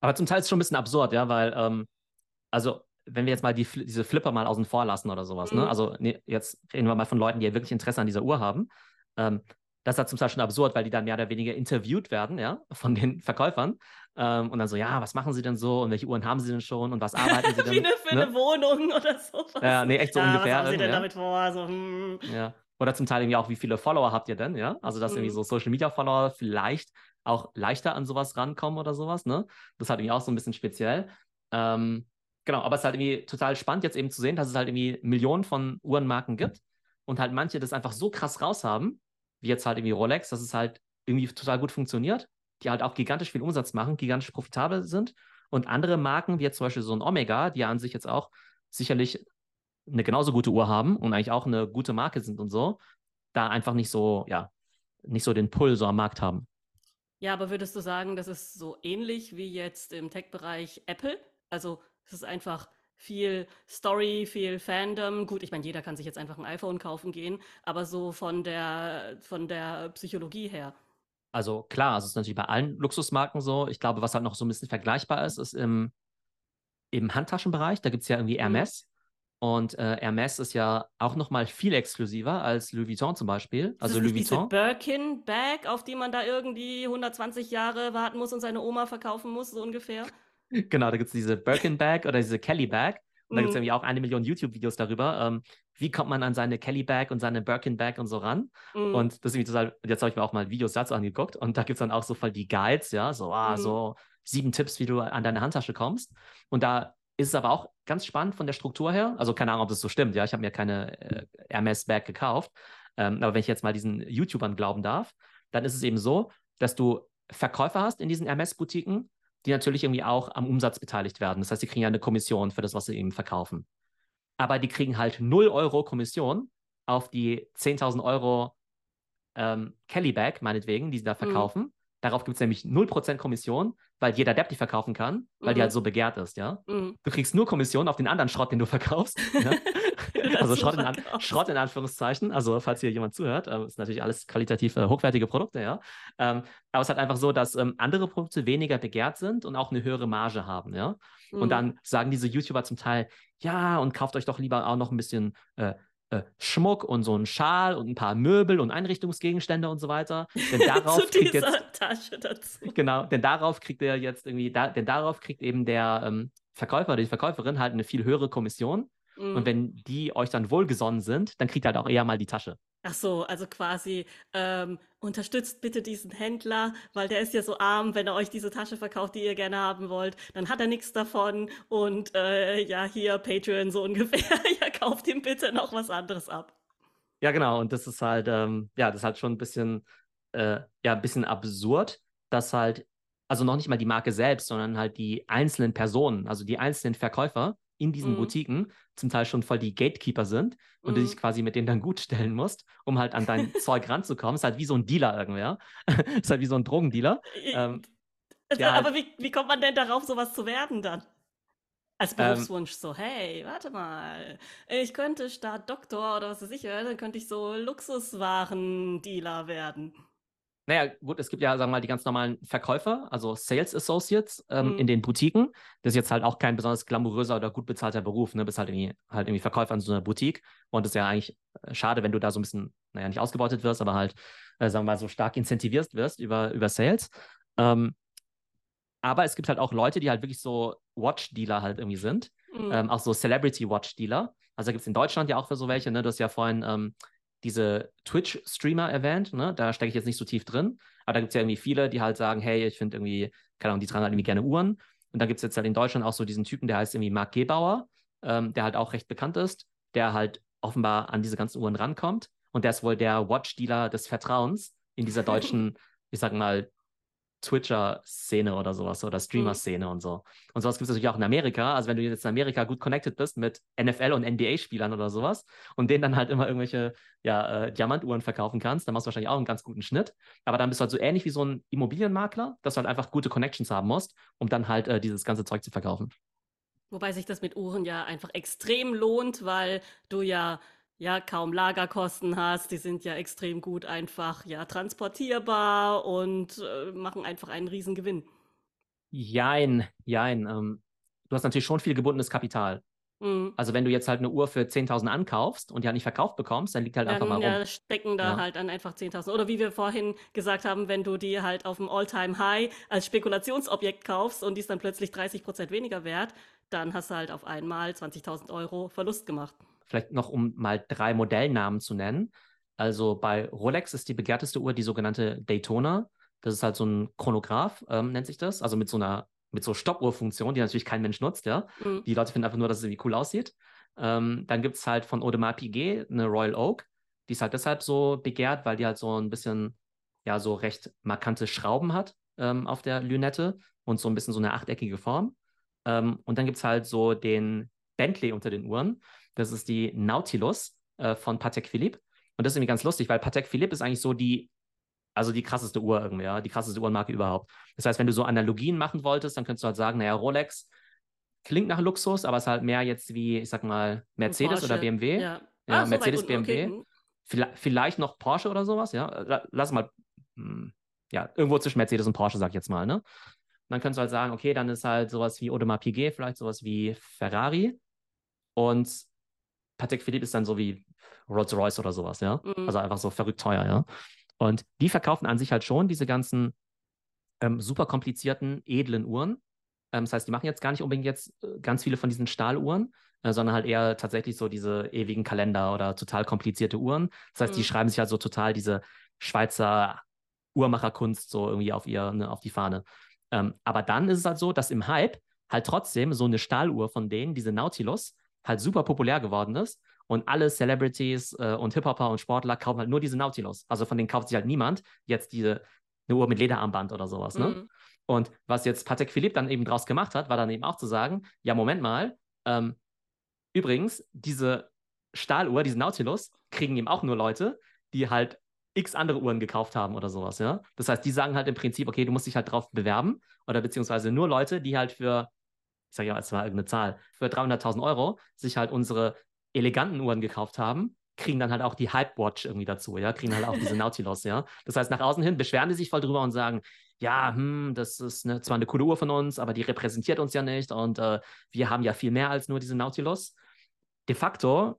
Aber zum Teil ist es schon ein bisschen absurd, ja, weil, ähm, also wenn wir jetzt mal die, diese Flipper mal außen vor lassen oder sowas, ne? mhm. ne? Also nee, jetzt reden wir mal von Leuten, die ja wirklich Interesse an dieser Uhr haben. Das ist halt zum Teil schon absurd, weil die dann mehr oder weniger interviewt werden, ja, von den Verkäufern. Ähm, und dann so, ja, was machen sie denn so und welche Uhren haben sie denn schon und was arbeiten sie denn? Wie eine, für ne? eine Wohnung oder so. Ja, nee, echt so ja, ungefähr. Was haben sie denn ja? damit vor? So, hm. Ja. Oder zum Teil irgendwie auch, wie viele Follower habt ihr denn, ja? Also, dass mhm. irgendwie so Social Media Follower vielleicht auch leichter an sowas rankommen oder sowas, ne? Das ist halt irgendwie auch so ein bisschen speziell. Ähm, genau, aber es ist halt irgendwie total spannend, jetzt eben zu sehen, dass es halt irgendwie Millionen von Uhrenmarken gibt und halt manche das einfach so krass raushaben, wie jetzt halt irgendwie Rolex, dass es halt irgendwie total gut funktioniert, die halt auch gigantisch viel Umsatz machen, gigantisch profitabel sind. Und andere Marken, wie jetzt zum Beispiel so ein Omega, die ja an sich jetzt auch sicherlich eine genauso gute Uhr haben und eigentlich auch eine gute Marke sind und so, da einfach nicht so, ja, nicht so den Pull so am Markt haben. Ja, aber würdest du sagen, das ist so ähnlich wie jetzt im Tech-Bereich Apple? Also es ist einfach viel Story, viel Fandom. Gut, ich meine, jeder kann sich jetzt einfach ein iPhone kaufen gehen, aber so von der, von der Psychologie her. Also klar, es ist natürlich bei allen Luxusmarken so. Ich glaube, was halt noch so ein bisschen vergleichbar ist, ist im, im Handtaschenbereich. Da gibt es ja irgendwie. Hermes. Mhm. Und äh, Hermes ist ja auch noch mal viel exklusiver als Louis Vuitton zum Beispiel. Also Louis Vuitton. Diese Birkin-Bag, auf die man da irgendwie 120 Jahre warten muss und seine Oma verkaufen muss, so ungefähr. Genau, da gibt es diese Birkin Bag oder diese Kelly Bag. Und da gibt es mhm. irgendwie auch eine Million YouTube-Videos darüber, ähm, wie kommt man an seine Kelly Bag und seine Birkin Bag und so ran. Mhm. Und das ist irgendwie total, jetzt habe ich mir auch mal Videos dazu angeguckt und da gibt es dann auch so voll die Guides, ja, so, ah, mhm. so sieben Tipps, wie du an deine Handtasche kommst. Und da ist es aber auch ganz spannend von der Struktur her. Also keine Ahnung, ob das so stimmt, ja, ich habe mir keine äh, Hermes Bag gekauft. Ähm, aber wenn ich jetzt mal diesen YouTubern glauben darf, dann ist es eben so, dass du Verkäufer hast in diesen Hermes-Boutiquen, die natürlich irgendwie auch am Umsatz beteiligt werden. Das heißt, die kriegen ja eine Kommission für das, was sie eben verkaufen. Aber die kriegen halt 0 Euro Kommission auf die 10.000 Euro ähm, Kelly Bag, meinetwegen, die sie da mhm. verkaufen. Mhm. Darauf gibt es nämlich 0% Kommission, weil jeder Depp die verkaufen kann, weil mhm. die halt so begehrt ist, ja. Mhm. Du kriegst nur Kommission auf den anderen Schrott, den du verkaufst. ja? also Schrott in, An Schrott in, Anführungszeichen. Also falls hier jemand zuhört, äh, ist natürlich alles qualitativ äh, hochwertige Produkte, ja. Ähm, aber es ist halt einfach so, dass ähm, andere Produkte weniger begehrt sind und auch eine höhere Marge haben, ja. Mhm. Und dann sagen diese YouTuber zum Teil, ja, und kauft euch doch lieber auch noch ein bisschen äh, äh, Schmuck und so ein Schal und ein paar Möbel und Einrichtungsgegenstände und so weiter. Denn darauf kriegt jetzt, Tasche dazu. Genau, denn darauf kriegt er jetzt irgendwie, da, denn darauf kriegt eben der ähm, Verkäufer oder die Verkäuferin halt eine viel höhere Kommission Mhm. Und wenn die euch dann wohlgesonnen sind, dann kriegt ihr halt auch eher mal die Tasche. Ach so, also quasi ähm, unterstützt bitte diesen Händler, weil der ist ja so arm, wenn er euch diese Tasche verkauft, die ihr gerne haben wollt, dann hat er nichts davon und äh, ja, hier Patreon so ungefähr, ja, kauft ihm bitte noch was anderes ab. Ja, genau, und das ist halt, ähm, ja, das ist halt schon ein bisschen, äh, ja, ein bisschen absurd, dass halt also noch nicht mal die Marke selbst, sondern halt die einzelnen Personen, also die einzelnen Verkäufer in diesen Mhm. Boutiquen zum Teil schon voll die Gatekeeper sind und du Mhm. dich quasi mit denen dann gut stellen musst, um halt an dein Zeug ranzukommen. Ist halt wie so ein Dealer irgendwer. Ist halt wie so ein Drogendealer. Ähm, Äh, Aber halt, wie, wie kommt man denn darauf, sowas zu werden dann? Als ähm, Berufswunsch so, hey, warte mal, ich könnte statt Doktor oder was weiß ich, dann könnte ich so Luxuswarendealer werden. Naja, gut, es gibt ja, sagen wir mal, die ganz normalen Verkäufer, also Sales Associates ähm, in Mhm. den Boutiquen. Das ist jetzt halt auch kein besonders glamouröser oder gut bezahlter Beruf, ne? Bist halt irgendwie, halt irgendwie Verkäufer in so einer Boutique. Und es ist ja eigentlich äh, schade, wenn du da so ein bisschen, naja, nicht ausgebeutet wirst, aber halt, äh, sagen wir mal, so stark incentiviert wirst über, über Sales. Ähm, aber es gibt halt auch Leute, die halt wirklich so Watch-Dealer halt irgendwie sind. Mhm. Ähm, auch so Celebrity-Watch-Dealer. Also da gibt es in Deutschland ja auch für so welche, ne? Du hast ja vorhin ähm, diese Twitch-Streamer erwähnt, ne? Da stecke ich jetzt nicht so tief drin. Aber da gibt es ja irgendwie viele, die halt sagen, hey, ich finde irgendwie, keine Ahnung, die tragen halt irgendwie gerne Uhren. Und da gibt es jetzt halt in Deutschland auch so diesen Typen, der heißt irgendwie Marc Gebauer, ähm, der halt auch recht bekannt ist, der halt offenbar an diese ganzen Uhren rankommt. Und der ist wohl der Watch-Dealer des Vertrauens in dieser deutschen, ich sag mal, Twitcher-Szene oder sowas oder Mhm. Streamer-Szene und so. Und sowas gibt es natürlich auch in Amerika. Also wenn du jetzt in Amerika gut connected bist mit NFL- und NBA-Spielern oder sowas und denen dann halt immer irgendwelche ja, äh, Diamantuhren verkaufen kannst, dann machst du wahrscheinlich auch einen ganz guten Schnitt. Aber dann bist du halt so ähnlich wie so ein Immobilienmakler, dass du halt einfach gute Connections haben musst, um dann halt äh, dieses ganze Zeug zu verkaufen. Wobei sich das mit Uhren ja einfach extrem lohnt, weil du ja, ja kaum Lagerkosten hast. Die sind ja extrem gut einfach ja transportierbar und äh, machen einfach einen riesen Gewinn. Jein, jein. Ähm, du hast natürlich schon viel gebundenes Kapital. Mhm. Also wenn du jetzt halt eine Uhr für 10.000 ankaufst und die halt nicht verkauft bekommst, dann liegt halt einfach mal Dann rum. ja, stecken da Ja. halt dann einfach 10.000. Oder wie wir vorhin gesagt haben, wenn du die halt auf dem All-Time-High als Spekulationsobjekt kaufst und die ist dann plötzlich 30% weniger wert, dann hast du halt auf einmal 20.000 Euro Verlust gemacht. Vielleicht noch, um mal drei Modellnamen zu nennen. Also bei Rolex ist die begehrteste Uhr die sogenannte Daytona. Das ist halt so ein Chronograph, ähm, nennt sich das. Also mit so einer, mit so Stoppuhrfunktion, die natürlich kein Mensch nutzt, ja. Mhm. Die Leute finden einfach nur, dass es irgendwie cool aussieht. Ähm, dann gibt es halt von Audemars Piguet eine Royal Oak. Die ist halt deshalb so begehrt, weil die halt so ein bisschen, ja, so recht markante Schrauben hat ähm, auf der Lünette und so ein bisschen so eine achteckige Form. Ähm, und dann gibt es halt so den Bentley unter den Uhren. Das ist die Nautilus äh, von Patek Philippe. Und das ist irgendwie ganz lustig, weil Patek Philippe ist eigentlich so die, also die krasseste Uhr irgendwie, ja, die krasseste Uhrenmarke überhaupt. Das heißt, wenn du so Analogien machen wolltest, dann könntest du halt sagen, naja, Rolex klingt nach Luxus, aber ist halt mehr jetzt wie, ich sag mal, Mercedes oder. BMW. Ja. Ja, Ah, so Mercedes, okay. BMW. Mhm. Vielleicht, vielleicht noch Porsche oder sowas, ja. La- Lass mal, hm, ja, irgendwo zwischen Mercedes und Porsche, sag ich jetzt mal, ne? Dann könntest du halt sagen, okay, dann ist halt sowas wie Audemars Piguet, vielleicht sowas wie Ferrari. Und Patek Philippe ist dann so wie Rolls-Royce oder sowas, ja. Mhm. Also einfach so verrückt teuer, ja. Und die verkaufen an sich halt schon diese ganzen ähm, super komplizierten, edlen Uhren. Ähm, das heißt, die machen jetzt gar nicht unbedingt jetzt äh, ganz viele von diesen Stahluhren, äh, sondern halt eher tatsächlich so diese ewigen Kalender oder total komplizierte Uhren. Das heißt, die Mhm. schreiben sich halt so total diese Schweizer Uhrmacherkunst so irgendwie auf ihr, ne, auf die Fahne. Ähm, aber dann ist es halt so, dass im Hype halt trotzdem so eine Stahluhr von denen, diese Nautilus, halt super populär geworden ist. Und alle Celebrities äh, und Hip-Hopper und Sportler kaufen halt nur diese Nautilus. Also von denen kauft sich halt niemand jetzt diese eine Uhr mit Lederarmband oder sowas. Ne? Mhm. Und was jetzt Patek Philippe dann eben draus gemacht hat, war dann eben auch zu sagen, ja, Moment mal, ähm, übrigens, diese Stahluhr, diese Nautilus, kriegen eben auch nur Leute, die halt x andere Uhren gekauft haben oder sowas, ja. Das heißt, die sagen halt im Prinzip, okay, du musst dich halt drauf bewerben oder beziehungsweise nur Leute, die halt für, sage ja mal irgendeine Zahl, für 300.000 Euro sich halt unsere eleganten Uhren gekauft haben, kriegen dann halt auch die Hype Watch irgendwie dazu, ja, kriegen halt auch diese Nautilus, ja. Das heißt, nach außen hin beschweren die sich voll drüber und sagen, ja, hm, das ist eine, zwar eine coole Uhr von uns, aber die repräsentiert uns ja nicht und äh, wir haben ja viel mehr als nur diese Nautilus. De facto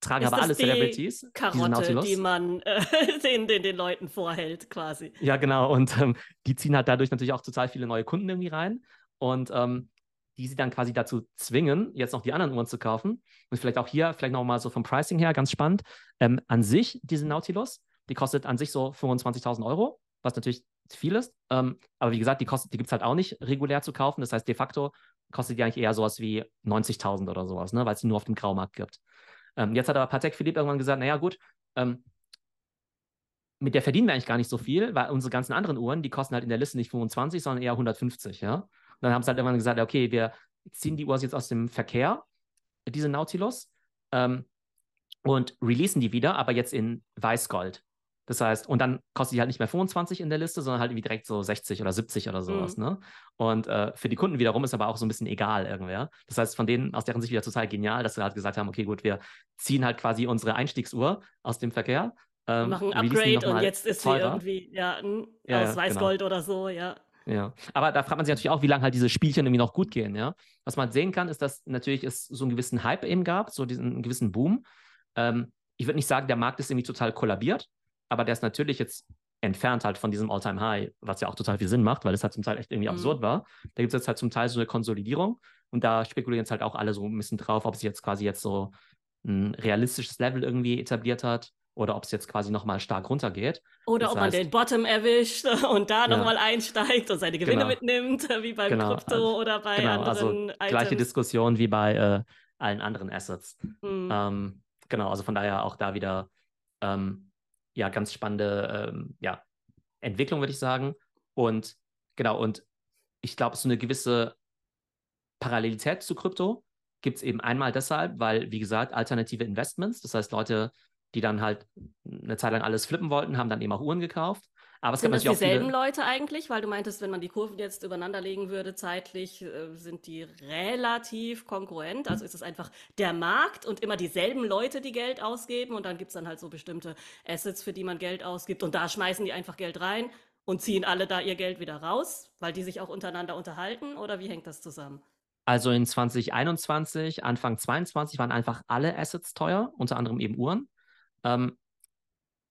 tragen Ist aber alle die Celebrities Karotte, Nautilus. die man äh, den, den, den Leuten vorhält, quasi. Ja, genau. Und ähm, die ziehen halt dadurch natürlich auch total viele neue Kunden irgendwie rein. Und ähm, die sie dann quasi dazu zwingen, jetzt noch die anderen Uhren zu kaufen. Und vielleicht auch hier, vielleicht nochmal so vom Pricing her, ganz spannend. Ähm, an sich, diese Nautilus, die kostet an sich so 25.000 Euro, was natürlich viel ist. Ähm, aber wie gesagt, die, die gibt es halt auch nicht regulär zu kaufen. Das heißt, de facto kostet die eigentlich eher sowas wie 90.000 oder sowas, ne? weil es die nur auf dem Graumarkt gibt. Ähm, jetzt hat aber Patek Philippe irgendwann gesagt, naja gut, ähm, mit der verdienen wir eigentlich gar nicht so viel, weil unsere ganzen anderen Uhren, die kosten halt in der Liste nicht 25, sondern eher 150, ja. Dann haben sie halt irgendwann gesagt, okay, wir ziehen die Uhr jetzt aus dem Verkehr, diese Nautilus, ähm, und releasen die wieder, aber jetzt in Weißgold. Das heißt, und dann kostet die halt nicht mehr 25 in der Liste, sondern halt irgendwie direkt so 60 oder 70 oder sowas. Mhm. Ne? Und äh, für die Kunden wiederum ist aber auch so ein bisschen egal irgendwer. Das heißt, von denen, aus deren Sicht wieder total genial, dass sie halt gesagt haben, okay, gut, wir ziehen halt quasi unsere Einstiegsuhr aus dem Verkehr. Ähm, machen ein Upgrade und jetzt ist teurer. sie irgendwie ja, ja aus ja, Weißgold genau. oder so, ja. Ja, aber da fragt man sich natürlich auch, wie lange halt diese Spielchen irgendwie noch gut gehen, ja. Was man sehen kann, ist, dass natürlich es so einen gewissen Hype eben gab, so diesen gewissen Boom. Ähm, ich würde nicht sagen, der Markt ist irgendwie total kollabiert, aber der ist natürlich jetzt entfernt halt von diesem All-Time-High, was ja auch total viel Sinn macht, weil es halt zum Teil echt irgendwie mhm. absurd war. Da gibt es jetzt halt zum Teil so eine Konsolidierung und da spekulieren jetzt halt auch alle so ein bisschen drauf, ob es jetzt quasi jetzt so ein realistisches Level irgendwie etabliert hat oder ob es jetzt quasi nochmal stark runtergeht. Oder das ob heißt, man den Bottom erwischt und da ja. nochmal einsteigt und seine Gewinne genau. mitnimmt, wie beim genau. Krypto also, oder bei genau. Anderen also, Gleiche Diskussion wie bei äh, allen anderen Assets. Mhm. Ähm, genau, also von daher auch da wieder ähm, ja, ganz spannende ähm, ja, Entwicklung, würde ich sagen. Und genau, und ich glaube, so eine gewisse Parallelität zu Krypto gibt es eben einmal deshalb, weil, wie gesagt, alternative Investments, das heißt Leute, die dann halt eine Zeit lang alles flippen wollten, haben dann eben auch Uhren gekauft. Aber es sind das dieselben Leute eigentlich? Weil du meintest, wenn man die Kurven jetzt übereinander legen würde, zeitlich äh, sind die relativ konkurrent. Also ist es einfach der Markt und immer dieselben Leute, die Geld ausgeben. Und dann gibt es dann halt so bestimmte Assets, für die man Geld ausgibt. Und da schmeißen die einfach Geld rein und ziehen alle da ihr Geld wieder raus, weil die sich auch untereinander unterhalten. Oder wie hängt das zusammen? Also in 2021, Anfang 2022 waren einfach alle Assets teuer, unter anderem eben Uhren. Ähm,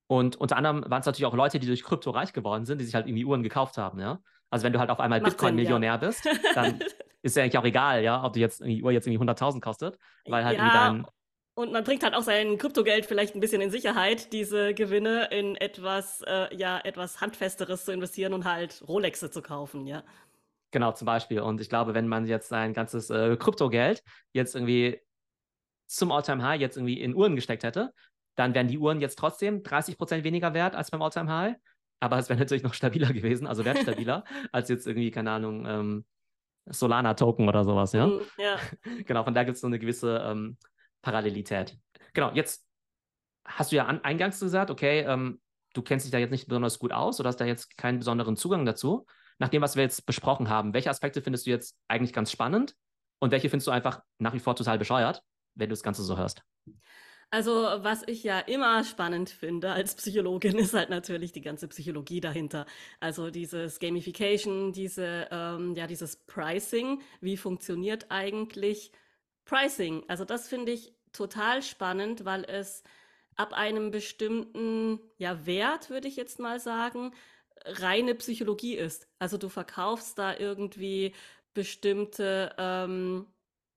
und unter anderem waren es natürlich auch Leute, die durch Krypto reich geworden sind, die sich halt irgendwie Uhren gekauft haben, ja. Also wenn du halt auf einmal Bitcoin-Millionär ja. bist, dann ist ja eigentlich auch egal, ja, ob du jetzt die Uhr jetzt irgendwie 100.000 kostet, weil halt ja, irgendwie dein und man bringt halt auch sein Kryptogeld vielleicht ein bisschen in Sicherheit, diese Gewinne in etwas, äh, ja, etwas Handfesteres zu investieren und halt Rolexe zu kaufen, ja. Genau, zum Beispiel. Und ich glaube, wenn man jetzt sein ganzes äh, Kryptogeld jetzt irgendwie zum All-Time-High jetzt irgendwie in Uhren gesteckt hätte, dann wären die Uhren jetzt trotzdem 30 Prozent weniger wert als beim Alltime High. Aber es wäre natürlich noch stabiler gewesen, also wertstabiler, als jetzt irgendwie, keine Ahnung, ähm, Solana-Token oder sowas, ja? Mm, ja. genau, von da gibt es so eine gewisse ähm, Parallelität. Genau, jetzt hast du ja an, eingangs gesagt, okay, ähm, du kennst dich da jetzt nicht besonders gut aus oder hast da jetzt keinen besonderen Zugang dazu. Nach dem, was wir jetzt besprochen haben, welche Aspekte findest du jetzt eigentlich ganz spannend und welche findest du einfach nach wie vor total bescheuert, wenn du das Ganze so hörst? Also, was ich ja immer spannend finde als Psychologin, ist halt natürlich die ganze Psychologie dahinter. Also dieses Gamification, diese, ähm, ja, dieses Pricing. Wie funktioniert eigentlich Pricing? Also, das finde ich total spannend, weil es ab einem bestimmten, ja, Wert, würde ich jetzt mal sagen, reine Psychologie ist. Also, du verkaufst da irgendwie bestimmte, ähm,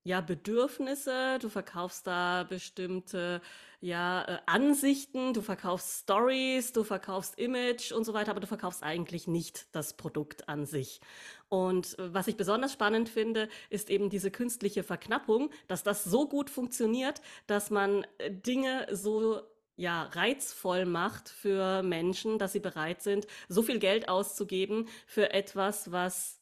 ja, Bedürfnisse, du verkaufst da bestimmte ja, äh, Ansichten, du verkaufst Stories, du verkaufst Image und so weiter, aber du verkaufst eigentlich nicht das Produkt an sich. Und äh, was ich besonders spannend finde, ist eben diese künstliche Verknappung, dass das so gut funktioniert, dass man äh, Dinge so ja, reizvoll macht für Menschen, dass sie bereit sind, so viel Geld auszugeben für etwas, was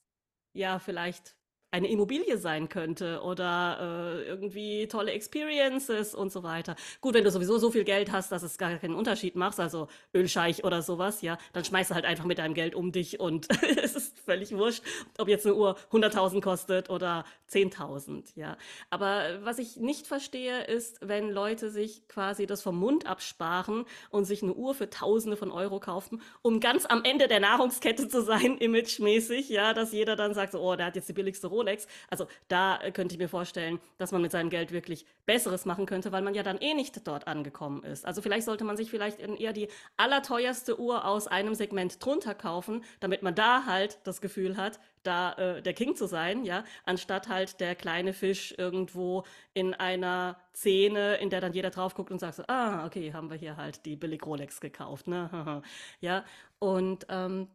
ja vielleicht eine Immobilie sein könnte oder äh, irgendwie tolle Experiences und so weiter. Gut, wenn du sowieso so viel Geld hast, dass es gar keinen Unterschied macht, also Ölscheich oder sowas, ja, dann schmeißt du halt einfach mit deinem Geld um dich und es ist völlig wurscht, ob jetzt eine Uhr 100.000 kostet oder 10.000, ja. Aber was ich nicht verstehe, ist, wenn Leute sich quasi das vom Mund absparen und sich eine Uhr für Tausende von Euro kaufen, um ganz am Ende der Nahrungskette zu sein, imagemäßig, ja, dass jeder dann sagt, so, oh, der hat jetzt die billigste Rolex Rolex. Also da äh, könnte ich mir vorstellen, dass man mit seinem Geld wirklich Besseres machen könnte, weil man ja dann eh nicht dort angekommen ist. Also vielleicht sollte man sich vielleicht eher die allerteuerste Uhr aus einem Segment drunter kaufen, damit man da halt das Gefühl hat, da äh, der King zu sein, ja, anstatt halt der kleine Fisch irgendwo in einer Szene, in der dann jeder drauf guckt und sagt so, ah, okay, haben wir hier halt die billig Rolex gekauft, ne, ja, und ähm,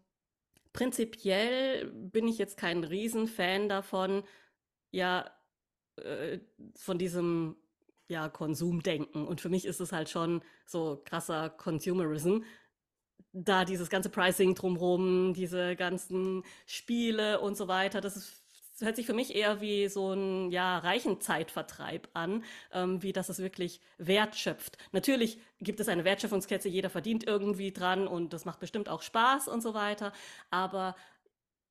prinzipiell bin ich jetzt kein Riesenfan davon, ja, äh, von diesem ja, Konsumdenken. Und für mich ist es halt schon so krasser Consumerism. da dieses ganze Pricing drumherum, diese ganzen Spiele und so weiter, das ist das hört sich für mich eher wie so ein ja, reichen Zeitvertreib an, ähm, wie dass es wirklich Wert schöpft. Natürlich gibt es eine Wertschöpfungskette, jeder verdient irgendwie dran und das macht bestimmt auch Spaß und so weiter. Aber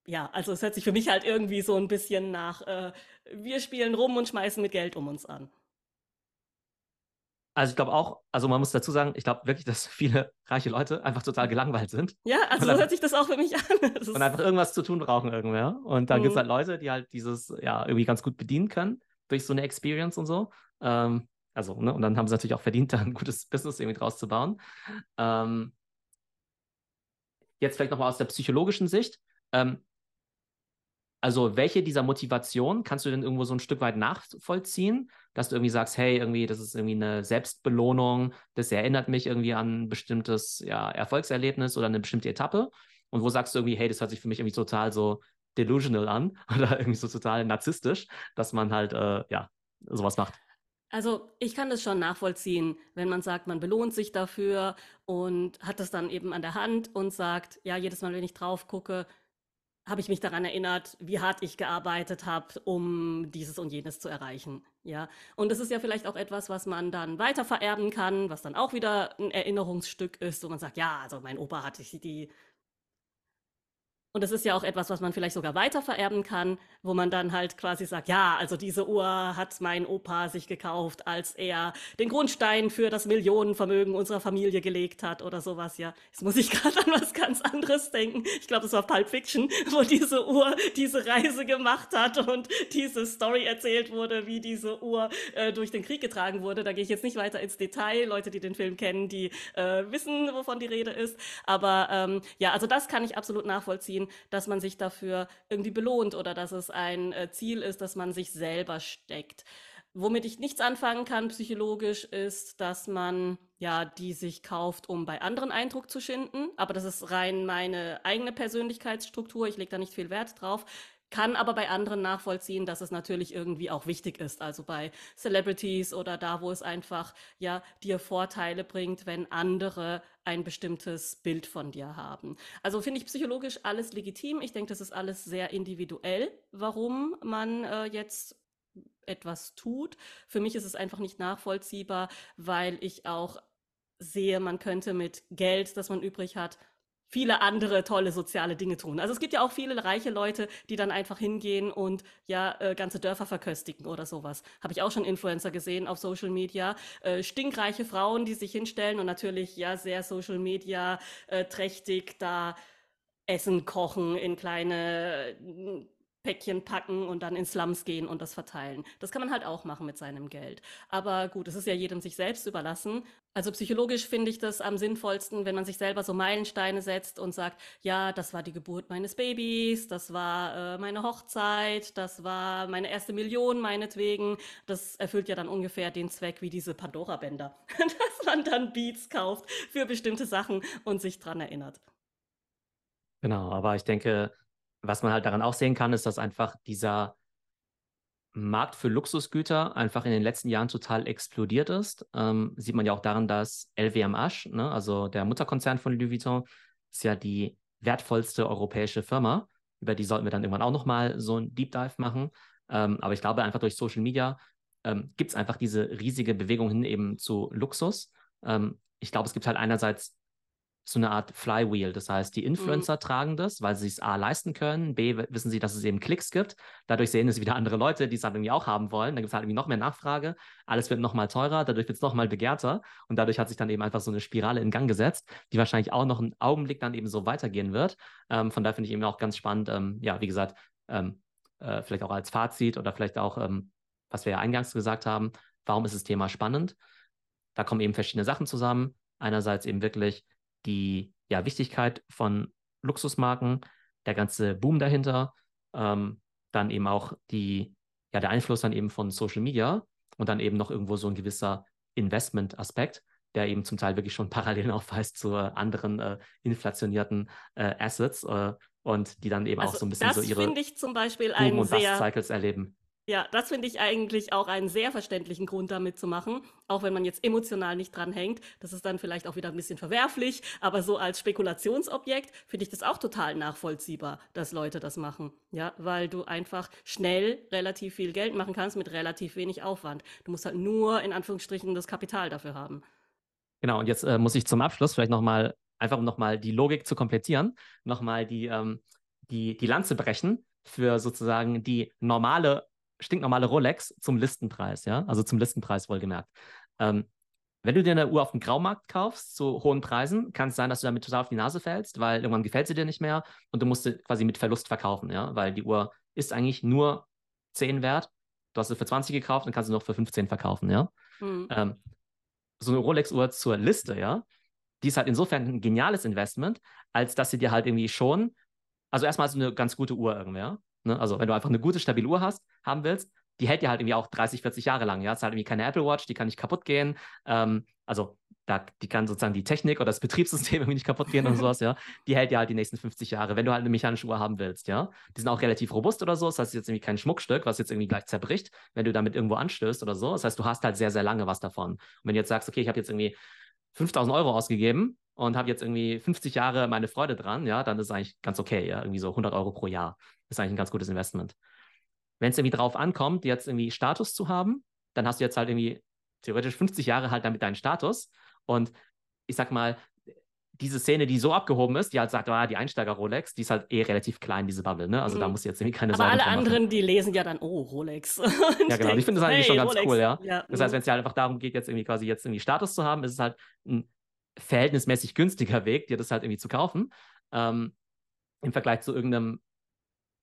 ja, also es hört sich für mich halt irgendwie so ein bisschen nach, äh, wir spielen rum und schmeißen mit Geld um uns an. Also ich glaube auch, also man muss dazu sagen, ich glaube wirklich, dass viele reiche Leute einfach total gelangweilt sind. Ja, also so hört sich das auch für mich an. Das und einfach irgendwas zu tun brauchen irgendwer. Und dann mhm. gibt es halt Leute, die halt dieses ja irgendwie ganz gut bedienen können durch so eine Experience und so. Ähm, also, ne, und dann haben sie natürlich auch verdient, da ein gutes Business irgendwie draus zu bauen. Ähm, jetzt vielleicht nochmal aus der psychologischen Sicht. Ähm, also, welche dieser Motivationen kannst du denn irgendwo so ein Stück weit nachvollziehen, dass du irgendwie sagst, hey, irgendwie, das ist irgendwie eine Selbstbelohnung, das erinnert mich irgendwie an ein bestimmtes ja, Erfolgserlebnis oder eine bestimmte Etappe? Und wo sagst du irgendwie, hey, das hört sich für mich irgendwie total so delusional an oder irgendwie so total narzisstisch, dass man halt, äh, ja, sowas macht? Also ich kann das schon nachvollziehen, wenn man sagt, man belohnt sich dafür und hat das dann eben an der Hand und sagt, ja, jedes Mal, wenn ich drauf gucke, habe ich mich daran erinnert, wie hart ich gearbeitet habe, um dieses und jenes zu erreichen. Ja, und das ist ja vielleicht auch etwas, was man dann weiter vererben kann, was dann auch wieder ein Erinnerungsstück ist, wo man sagt, ja, also mein Opa hatte die und das ist ja auch etwas, was man vielleicht sogar weiter vererben kann, wo man dann halt quasi sagt, ja, also diese Uhr hat mein Opa sich gekauft, als er den Grundstein für das Millionenvermögen unserer Familie gelegt hat oder sowas, ja. Jetzt muss ich gerade an was ganz anderes denken. Ich glaube, das war Pulp Fiction, wo diese Uhr diese Reise gemacht hat und diese Story erzählt wurde, wie diese Uhr äh, durch den Krieg getragen wurde. Da gehe ich jetzt nicht weiter ins Detail. Leute, die den Film kennen, die äh, wissen, wovon die Rede ist. Aber ähm, ja, also das kann ich absolut nachvollziehen dass man sich dafür irgendwie belohnt oder dass es ein äh, Ziel ist, das man sich selber steckt. Womit ich nichts anfangen kann psychologisch ist, dass man ja die sich kauft, um bei anderen Eindruck zu schinden. Aber das ist rein meine eigene Persönlichkeitsstruktur. Ich lege da nicht viel Wert drauf kann aber bei anderen nachvollziehen, dass es natürlich irgendwie auch wichtig ist. Also bei Celebrities oder da, wo es einfach ja dir Vorteile bringt, wenn andere ein bestimmtes Bild von dir haben. Also finde ich psychologisch alles legitim. Ich denke, das ist alles sehr individuell, warum man äh, jetzt etwas tut. Für mich ist es einfach nicht nachvollziehbar, weil ich auch sehe, man könnte mit Geld, das man übrig hat, viele andere tolle soziale Dinge tun. Also es gibt ja auch viele reiche Leute, die dann einfach hingehen und ja äh, ganze Dörfer verköstigen oder sowas. Habe ich auch schon Influencer gesehen auf Social Media. Äh, stinkreiche Frauen, die sich hinstellen und natürlich ja sehr Social Media äh, trächtig da Essen kochen in kleine Päckchen packen und dann in Slums gehen und das verteilen. Das kann man halt auch machen mit seinem Geld. Aber gut, es ist ja jedem sich selbst überlassen. Also psychologisch finde ich das am sinnvollsten, wenn man sich selber so Meilensteine setzt und sagt, ja, das war die Geburt meines Babys, das war äh, meine Hochzeit, das war meine erste Million meinetwegen. Das erfüllt ja dann ungefähr den Zweck wie diese Pandora-Bänder, dass man dann Beats kauft für bestimmte Sachen und sich dran erinnert. Genau, aber ich denke, was man halt daran auch sehen kann, ist, dass einfach dieser Markt für Luxusgüter einfach in den letzten Jahren total explodiert ist. Ähm, sieht man ja auch daran, dass LVMH, ne, also der Mutterkonzern von Louis Vuitton, ist ja die wertvollste europäische Firma. Über die sollten wir dann irgendwann auch nochmal so ein Deep Dive machen. Ähm, aber ich glaube, einfach durch Social Media ähm, gibt es einfach diese riesige Bewegung hin eben zu Luxus. Ähm, ich glaube, es gibt halt einerseits so eine Art Flywheel. Das heißt, die mhm. Influencer mhm. tragen das, weil sie es A leisten können, B wissen sie, dass es eben Klicks gibt. Dadurch sehen es wieder andere Leute, die es halt irgendwie auch haben wollen. Dann gibt es halt irgendwie noch mehr Nachfrage. Alles wird noch mal teurer, dadurch wird es noch mal begehrter. Und dadurch hat sich dann eben einfach so eine Spirale in Gang gesetzt, die wahrscheinlich auch noch einen Augenblick dann eben so weitergehen wird. Ähm, von daher finde ich eben auch ganz spannend, ähm, ja, wie gesagt, ähm, äh, vielleicht auch als Fazit oder vielleicht auch, ähm, was wir ja eingangs gesagt haben, warum ist das Thema spannend? Da kommen eben verschiedene Sachen zusammen. Einerseits eben wirklich die ja, Wichtigkeit von Luxusmarken, der ganze Boom dahinter, ähm, dann eben auch die, ja, der Einfluss dann eben von Social Media und dann eben noch irgendwo so ein gewisser Investment-Aspekt, der eben zum Teil wirklich schon Parallelen aufweist zu äh, anderen äh, inflationierten äh, Assets äh, und die dann eben also auch so ein bisschen so ihre ich zum Beispiel einen und sehr Cycles erleben. Ja, das finde ich eigentlich auch einen sehr verständlichen Grund, damit zu machen, auch wenn man jetzt emotional nicht dran hängt. Das ist dann vielleicht auch wieder ein bisschen verwerflich, aber so als Spekulationsobjekt finde ich das auch total nachvollziehbar, dass Leute das machen. Ja, weil du einfach schnell relativ viel Geld machen kannst mit relativ wenig Aufwand. Du musst halt nur in Anführungsstrichen das Kapital dafür haben. Genau, und jetzt äh, muss ich zum Abschluss vielleicht nochmal, einfach um nochmal die Logik zu komplettieren, nochmal die, ähm, die, die Lanze brechen für sozusagen die normale stinknormale Rolex zum Listenpreis, ja, also zum Listenpreis wohlgemerkt. Ähm, wenn du dir eine Uhr auf dem Graumarkt kaufst zu hohen Preisen, kann es sein, dass du damit total auf die Nase fällst, weil irgendwann gefällt sie dir nicht mehr und du musst sie quasi mit Verlust verkaufen, ja, weil die Uhr ist eigentlich nur 10 wert. Du hast sie für 20 gekauft und kannst sie noch für 15 verkaufen, ja. Mhm. Ähm, so eine Rolex-Uhr zur Liste, ja, die ist halt insofern ein geniales Investment, als dass sie dir halt irgendwie schon, also erstmal ist eine ganz gute Uhr irgendwie, ja. Ne? Also wenn du einfach eine gute, stabile Uhr hast, haben willst, die hält dir halt irgendwie auch 30, 40 Jahre lang. Ja, es ist halt irgendwie keine Apple Watch, die kann nicht kaputt gehen. Ähm, also da, die kann sozusagen die Technik oder das Betriebssystem irgendwie nicht kaputt gehen oder sowas, ja. Die hält dir halt die nächsten 50 Jahre, wenn du halt eine mechanische Uhr haben willst, ja. Die sind auch relativ robust oder so. Das heißt, jetzt irgendwie kein Schmuckstück, was jetzt irgendwie gleich zerbricht, wenn du damit irgendwo anstößt oder so. Das heißt, du hast halt sehr, sehr lange was davon. Und wenn du jetzt sagst, okay, ich habe jetzt irgendwie 5000 Euro ausgegeben und habe jetzt irgendwie 50 Jahre meine Freude dran, ja, dann ist es eigentlich ganz okay, ja, irgendwie so 100 Euro pro Jahr ist eigentlich ein ganz gutes Investment. Wenn es irgendwie drauf ankommt, jetzt irgendwie Status zu haben, dann hast du jetzt halt irgendwie theoretisch 50 Jahre halt damit deinen Status. Und ich sag mal, diese Szene, die so abgehoben ist, die halt sagt, ah, die Einsteiger-Rolex, die ist halt eh relativ klein, diese Bubble, ne? Also mhm. da muss jetzt irgendwie keine Aber alle anderen, die lesen ja dann, oh, Rolex. ja, genau. Ich finde das eigentlich hey, schon ganz Rolex. cool, ja. ja. Das heißt, mhm. wenn es ja einfach darum geht, jetzt irgendwie quasi jetzt irgendwie Status zu haben, ist es halt ein verhältnismäßig günstiger Weg, dir das halt irgendwie zu kaufen. Ähm, Im Vergleich zu irgendeinem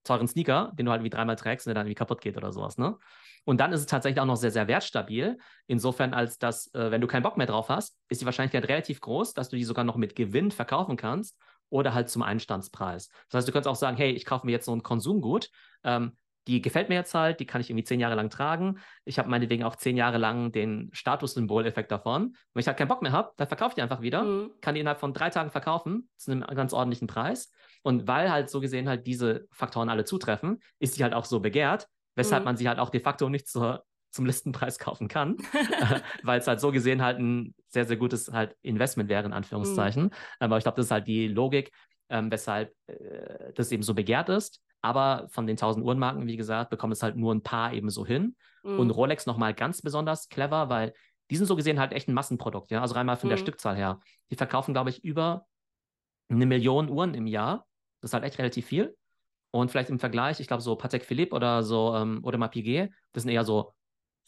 teuren Sneaker, den du halt wie dreimal trägst und der dann irgendwie kaputt geht oder sowas, ne? Und dann ist es tatsächlich auch noch sehr, sehr wertstabil. Insofern, als dass, äh, wenn du keinen Bock mehr drauf hast, ist die Wahrscheinlichkeit relativ groß, dass du die sogar noch mit Gewinn verkaufen kannst oder halt zum Einstandspreis. Das heißt, du kannst auch sagen, hey, ich kaufe mir jetzt so ein Konsumgut, ähm, die gefällt mir jetzt halt, die kann ich irgendwie zehn Jahre lang tragen. Ich habe meinetwegen auch zehn Jahre lang den Statussymboleffekt davon. Wenn ich halt keinen Bock mehr habe, dann verkaufe ich die einfach wieder, mhm. kann die innerhalb von drei Tagen verkaufen zu einem ganz ordentlichen Preis. Und weil halt so gesehen halt diese Faktoren alle zutreffen, ist sie halt auch so begehrt, weshalb mhm. man sie halt auch de facto nicht zur, zum Listenpreis kaufen kann, äh, weil es halt so gesehen halt ein sehr, sehr gutes halt Investment wäre, in Anführungszeichen. Mhm. Aber ich glaube, das ist halt die Logik, ähm, weshalb äh, das eben so begehrt ist. Aber von den 1000 Uhrenmarken, wie gesagt, bekommen es halt nur ein paar eben so hin. Mhm. Und Rolex nochmal ganz besonders clever, weil die sind so gesehen halt echt ein Massenprodukt, ja. Also rein mal von mhm. der Stückzahl her. Die verkaufen, glaube ich, über eine Million Uhren im Jahr. Das ist halt echt relativ viel. Und vielleicht im Vergleich, ich glaube, so Patek Philippe oder so ähm, oder mal Piguet, das sind eher so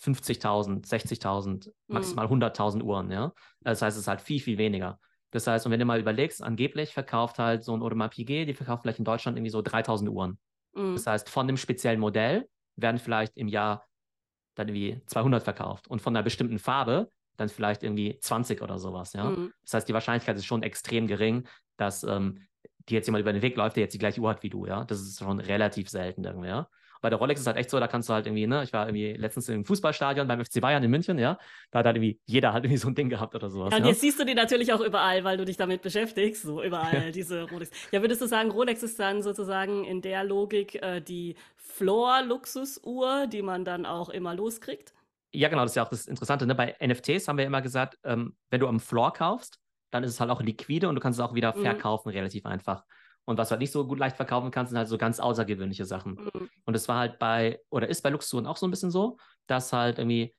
50.000, 60.000, maximal mhm. 100.000 Uhren, ja. Das heißt, es ist halt viel, viel weniger. Das heißt, und wenn du mal überlegst, angeblich verkauft halt so ein Audemars Piguet, die verkauft vielleicht in Deutschland irgendwie so 3000 Uhren. Mhm. Das heißt, von dem speziellen Modell werden vielleicht im Jahr dann irgendwie 200 verkauft und von einer bestimmten Farbe dann vielleicht irgendwie 20 oder sowas, ja. Mhm. Das heißt, die Wahrscheinlichkeit ist schon extrem gering, dass ähm, die jetzt jemand über den Weg läuft, der jetzt die gleiche Uhr hat wie du, ja. Das ist schon relativ selten irgendwie, ja. Bei der Rolex ist halt echt so, da kannst du halt irgendwie, ne, ich war irgendwie letztens im Fußballstadion beim FC Bayern in München, ja, da hat halt irgendwie jeder halt irgendwie so ein Ding gehabt oder sowas. Ja, und ja. jetzt siehst du die natürlich auch überall, weil du dich damit beschäftigst, so überall, diese Rolex. Ja, würdest du sagen, Rolex ist dann sozusagen in der Logik äh, die Floor-Luxusuhr, die man dann auch immer loskriegt? Ja, genau, das ist ja auch das Interessante. Ne? Bei NFTs haben wir immer gesagt, ähm, wenn du am Floor kaufst, dann ist es halt auch liquide und du kannst es auch wieder mhm. verkaufen, relativ einfach. Und was du halt nicht so gut leicht verkaufen kannst, sind halt so ganz außergewöhnliche Sachen. Mhm. Und es war halt bei, oder ist bei Luxuren auch so ein bisschen so, dass halt irgendwie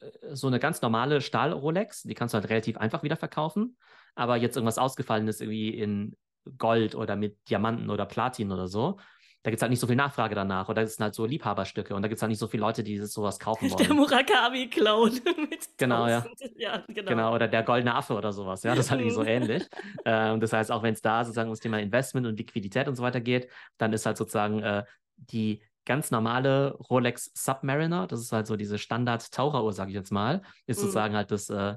äh, so eine ganz normale Stahl-Rolex, die kannst du halt relativ einfach wieder verkaufen. Aber jetzt irgendwas Ausgefallenes irgendwie in Gold oder mit Diamanten oder Platin oder so, da gibt es halt nicht so viel Nachfrage danach. Oder das sind halt so Liebhaberstücke und da gibt es halt nicht so viele Leute, die sowas kaufen wollen. Der Murakami-Clown mit Genau, ja. ja genau. genau. Oder der goldene Affe oder sowas. Ja, das ist halt nicht so ähnlich. Ähm, das heißt, auch wenn es da sozusagen ums Thema Investment und Liquidität und so weiter geht, dann ist halt sozusagen äh, die ganz normale Rolex Submariner, das ist halt so diese Standard-Taucheruhr, sage ich jetzt mal, ist mhm. sozusagen halt das äh,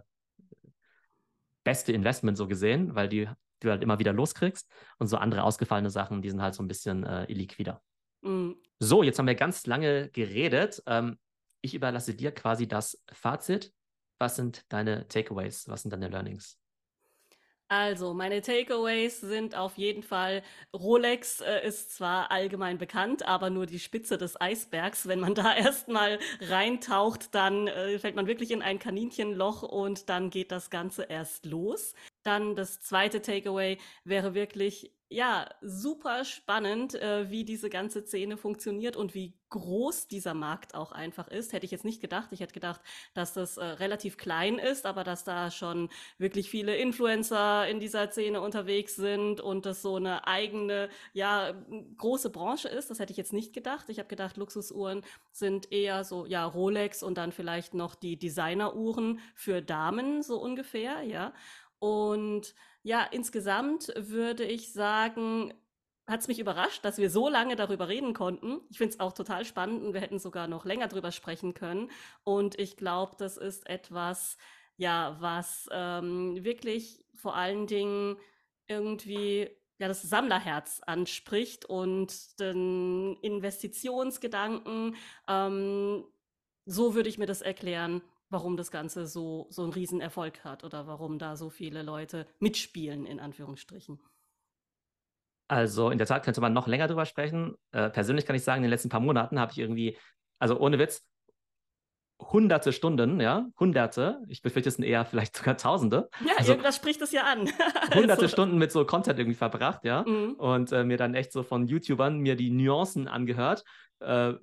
beste Investment so gesehen, weil die die du halt immer wieder loskriegst. Und so andere ausgefallene Sachen, die sind halt so ein bisschen äh, illiquider. Mhm. So, jetzt haben wir ganz lange geredet. Ähm, ich überlasse dir quasi das Fazit. Was sind deine Takeaways? Was sind deine Learnings? Also, meine Takeaways sind auf jeden Fall, Rolex äh, ist zwar allgemein bekannt, aber nur die Spitze des Eisbergs. Wenn man da erstmal reintaucht, dann äh, fällt man wirklich in ein Kaninchenloch und dann geht das Ganze erst los. Dann das zweite Takeaway wäre wirklich, ja, super spannend, äh, wie diese ganze Szene funktioniert und wie groß dieser Markt auch einfach ist. Hätte ich jetzt nicht gedacht. Ich hätte gedacht, dass das äh, relativ klein ist, aber dass da schon wirklich viele Influencer in dieser Szene unterwegs sind und das so eine eigene, ja, große Branche ist. Das hätte ich jetzt nicht gedacht. Ich habe gedacht, Luxusuhren sind eher so, ja, Rolex und dann vielleicht noch die Designeruhren für Damen, so ungefähr, ja. Und ja, insgesamt würde ich sagen, hat es mich überrascht, dass wir so lange darüber reden konnten. Ich finde es auch total spannend und wir hätten sogar noch länger darüber sprechen können. Und ich glaube, das ist etwas, ja, was ähm, wirklich vor allen Dingen irgendwie ja, das Sammlerherz anspricht und den Investitionsgedanken. Ähm, so würde ich mir das erklären, warum das Ganze so, so einen Riesenerfolg hat oder warum da so viele Leute mitspielen, in Anführungsstrichen. Also in der Tat könnte man noch länger drüber sprechen. Äh, persönlich kann ich sagen, in den letzten paar Monaten habe ich irgendwie, also ohne Witz, hunderte Stunden, ja, hunderte, ich befürchte, es sind eher vielleicht sogar tausende. Ja, also, irgendwas spricht es ja an. hunderte also. Stunden mit so Content irgendwie verbracht, ja, mhm. und äh, mir dann echt so von YouTubern mir die Nuancen angehört, äh,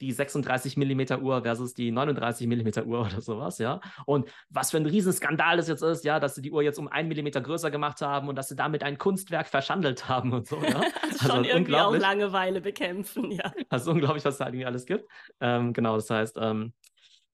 die 36 mm Uhr versus die 39 mm Uhr oder sowas, ja. Und was für ein Riesenskandal es jetzt ist, ja, dass sie die Uhr jetzt um einen Millimeter größer gemacht haben und dass sie damit ein Kunstwerk verschandelt haben und so, ja. also schon irgendwie auch Langeweile bekämpfen, ja. Also unglaublich, was es da irgendwie alles gibt. Ähm, genau, das heißt, ähm,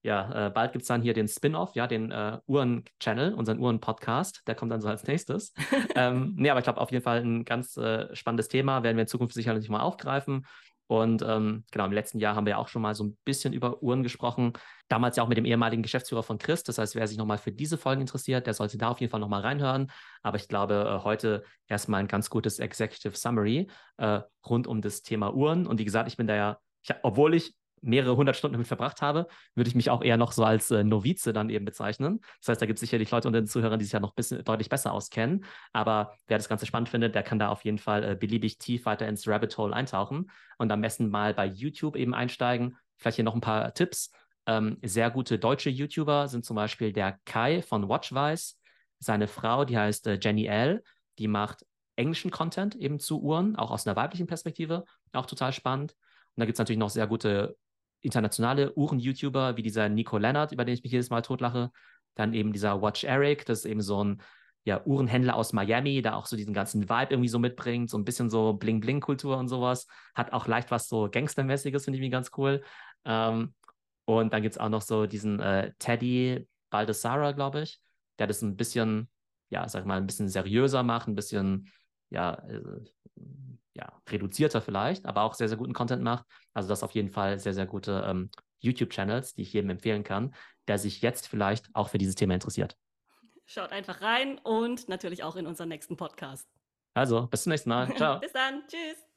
ja, äh, bald gibt es dann hier den Spin-off, ja, den äh, Uhren-Channel, unseren Uhren-Podcast, der kommt dann so als nächstes. ähm, nee, aber ich glaube auf jeden Fall ein ganz äh, spannendes Thema, werden wir in Zukunft sicherlich mal aufgreifen. Und ähm, genau, im letzten Jahr haben wir ja auch schon mal so ein bisschen über Uhren gesprochen. Damals ja auch mit dem ehemaligen Geschäftsführer von Chris. Das heißt, wer sich nochmal für diese Folgen interessiert, der sollte da auf jeden Fall nochmal reinhören. Aber ich glaube, äh, heute erstmal ein ganz gutes Executive Summary äh, rund um das Thema Uhren. Und wie gesagt, ich bin da ja, ich, obwohl ich mehrere hundert Stunden damit verbracht habe, würde ich mich auch eher noch so als äh, Novize dann eben bezeichnen. Das heißt, da gibt es sicherlich Leute unter den Zuhörern, die sich ja noch bisschen, deutlich besser auskennen. Aber wer das Ganze spannend findet, der kann da auf jeden Fall äh, beliebig tief weiter ins Rabbit Hole eintauchen und am besten mal bei YouTube eben einsteigen. Vielleicht hier noch ein paar Tipps. Ähm, sehr gute deutsche YouTuber sind zum Beispiel der Kai von Watchwise, seine Frau, die heißt äh, Jenny L., die macht englischen Content eben zu Uhren, auch aus einer weiblichen Perspektive, auch total spannend. Und da gibt es natürlich noch sehr gute internationale Uhren-YouTuber, wie dieser Nico Leonard, über den ich mich jedes Mal totlache. Dann eben dieser Watch Eric, das ist eben so ein ja, Uhrenhändler aus Miami, der auch so diesen ganzen Vibe irgendwie so mitbringt, so ein bisschen so Bling-Bling-Kultur und sowas. Hat auch leicht was so Gangstermäßiges, finde ich mir ganz cool. Ähm, und dann gibt es auch noch so diesen äh, Teddy Baldessara, glaube ich, der das ein bisschen, ja, sag mal, ein bisschen seriöser macht, ein bisschen, ja, äh, ja, reduzierter vielleicht, aber auch sehr, sehr guten Content macht. Also das auf jeden Fall sehr, sehr gute ähm, YouTube-Channels, die ich jedem empfehlen kann, der sich jetzt vielleicht auch für dieses Thema interessiert. Schaut einfach rein und natürlich auch in unseren nächsten Podcast. Also, bis zum nächsten Mal. Ciao. bis dann. Tschüss.